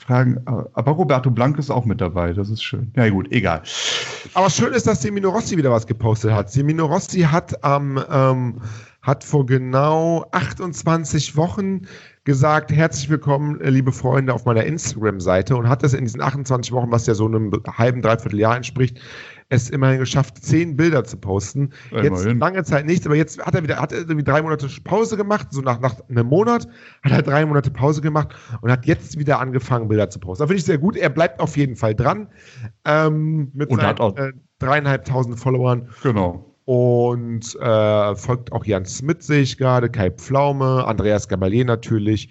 Fragen. Aber Roberto Blanco ist auch mit dabei. Das ist schön. Ja, gut, egal. Aber schön ist, dass Semino Rossi wieder was gepostet hat. Semino Rossi hat am ähm, hat vor genau 28 Wochen gesagt, herzlich willkommen, äh, liebe Freunde, auf meiner Instagram-Seite und hat es in diesen 28 Wochen, was ja so einem halben, dreiviertel Jahr entspricht, es immerhin geschafft, zehn Bilder zu posten. Ja, Jetzt immerhin. lange Zeit nichts, aber jetzt hat er wieder, hat er irgendwie drei Monate Pause gemacht, so nach, nach einem Monat hat er drei Monate Pause gemacht und hat jetzt wieder angefangen, Bilder zu posten. Das finde ich sehr gut. Er bleibt auf jeden Fall dran. Ähm, mit Und seinen, hat auch- äh, dreieinhalbtausend Followern Genau. und äh, folgt auch Jan Smith, sehe ich gerade, Kai Pflaume, Andreas Gabalier natürlich.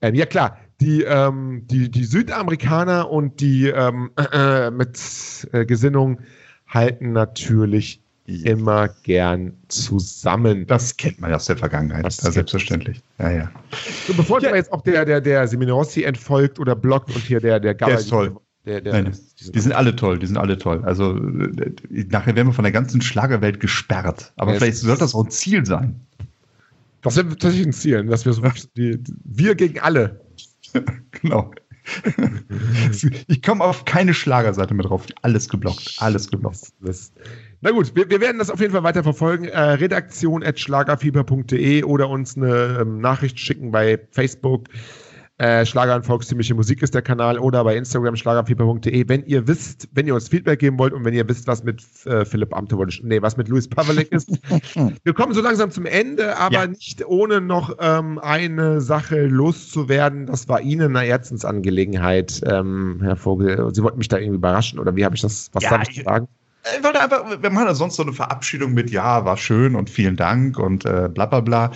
Ähm, ja klar, die, ähm, die, die Südamerikaner und die ähm, äh, mit äh, Gesinnung halten natürlich immer gern zusammen. Das kennt man ja aus der Vergangenheit. Das selbstverständlich. Ja, ja. So, bevor ja. jetzt auch der, der, der Seminarossi entfolgt oder blockt und hier der, der Der ist toll. Der, der, Nein, die sind alle toll, die sind alle toll. Also äh, nachher werden wir von der ganzen Schlagerwelt gesperrt. Aber Ja, vielleicht es- soll das auch ein Ziel sein. das wäre tatsächlich ein Ziel, dass wir so die, die, wir gegen alle. genau. ich komme auf keine Schlagerseite mehr drauf. Alles geblockt. Alles geblockt. Na gut, wir, wir werden das auf jeden Fall weiter verfolgen. Äh, Redaktion at schlagerfieber.de oder uns eine ähm, Nachricht schicken bei Facebook. Äh, Schlager und volkstümliche Musik ist der Kanal oder bei Instagram schlagerfieber.de. Wenn ihr wisst, wenn ihr uns Feedback geben wollt und wenn ihr wisst, was mit äh, Philipp Amte wollte, ich- nee, was mit Luis Pavlik ist. wir kommen so langsam zum Ende, aber Ja. nicht ohne noch ähm, eine Sache loszuwerden. Das war Ihnen eine Herzensangelegenheit, ähm, Herr Vogel. Sie wollten mich da irgendwie überraschen oder wie habe ich das, was Ja, darf ich ich- sagen? Ich wollte einfach, wir machen ja sonst so eine Verabschiedung mit Ja, war schön und vielen Dank und äh, bla bla bla.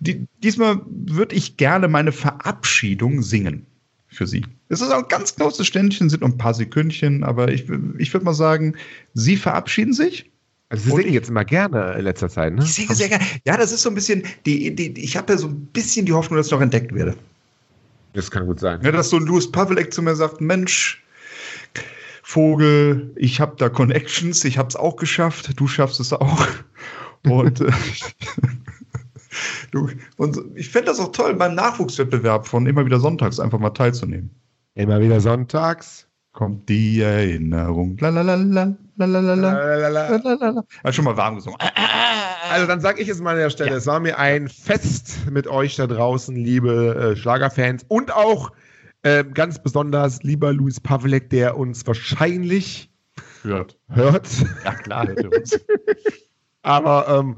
Die, diesmal würde ich gerne meine Verabschiedung singen. für sie. Es ist auch ein ganz kurzes Ständchen, sind nur ein paar Sekündchen, aber ich, ich würde mal sagen, sie verabschieden sich. Also Sie singen jetzt immer gerne in letzter Zeit, ne? Ich singe sehr gerne. Ja, das ist so ein bisschen, die, die, ich habe ja so ein bisschen die Hoffnung, dass ich noch entdeckt werde. Das kann gut sein. Ja, dass so ein Louis Pavelek zu mir sagt, Mensch, Vogel, ich habe da Connections, ich habe es auch geschafft, du schaffst es auch. Und, äh, du, und ich fände das auch toll, beim Nachwuchswettbewerb von immer wieder sonntags einfach mal teilzunehmen. Immer wieder sonntags. Kommt die Erinnerung. Hat schon mal warm gesungen. Also dann sage ich es mal an der Stelle, Ja. es war mir ein Fest mit euch da draußen, liebe äh, Schlagerfans und auch äh, ganz besonders lieber Luis Pavlek, der uns wahrscheinlich Hört. hört. Ja, klar, hätte uns. Aber ähm,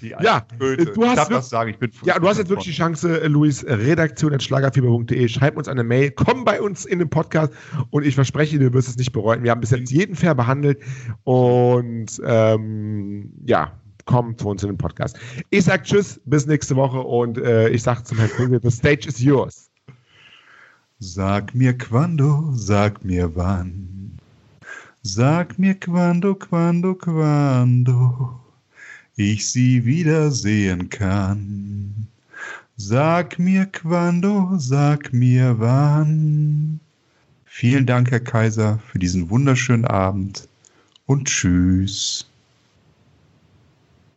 Die Ja, Goethe. du hast ich darf das sagen, ich bin ja, du hast jetzt wirklich die Chance, äh, Luis, äh, redaktion.schlagerfieber.de, schreib uns eine Mail, komm bei uns in den Podcast und ich verspreche dir, du wirst es nicht bereuen. Wir haben bis jetzt jeden fair behandelt und ähm, ja, komm zu uns in den Podcast. Ich sag Tschüss, bis nächste Woche und äh, ich sag zum Herrn Vogel, the stage is yours. Sag mir quando, sag mir wann. Sag mir quando, quando, quando ich sie wiedersehen kann. Sag mir quando, sag mir wann. Vielen Dank, Herr Kaiser, für diesen wunderschönen Abend und tschüss.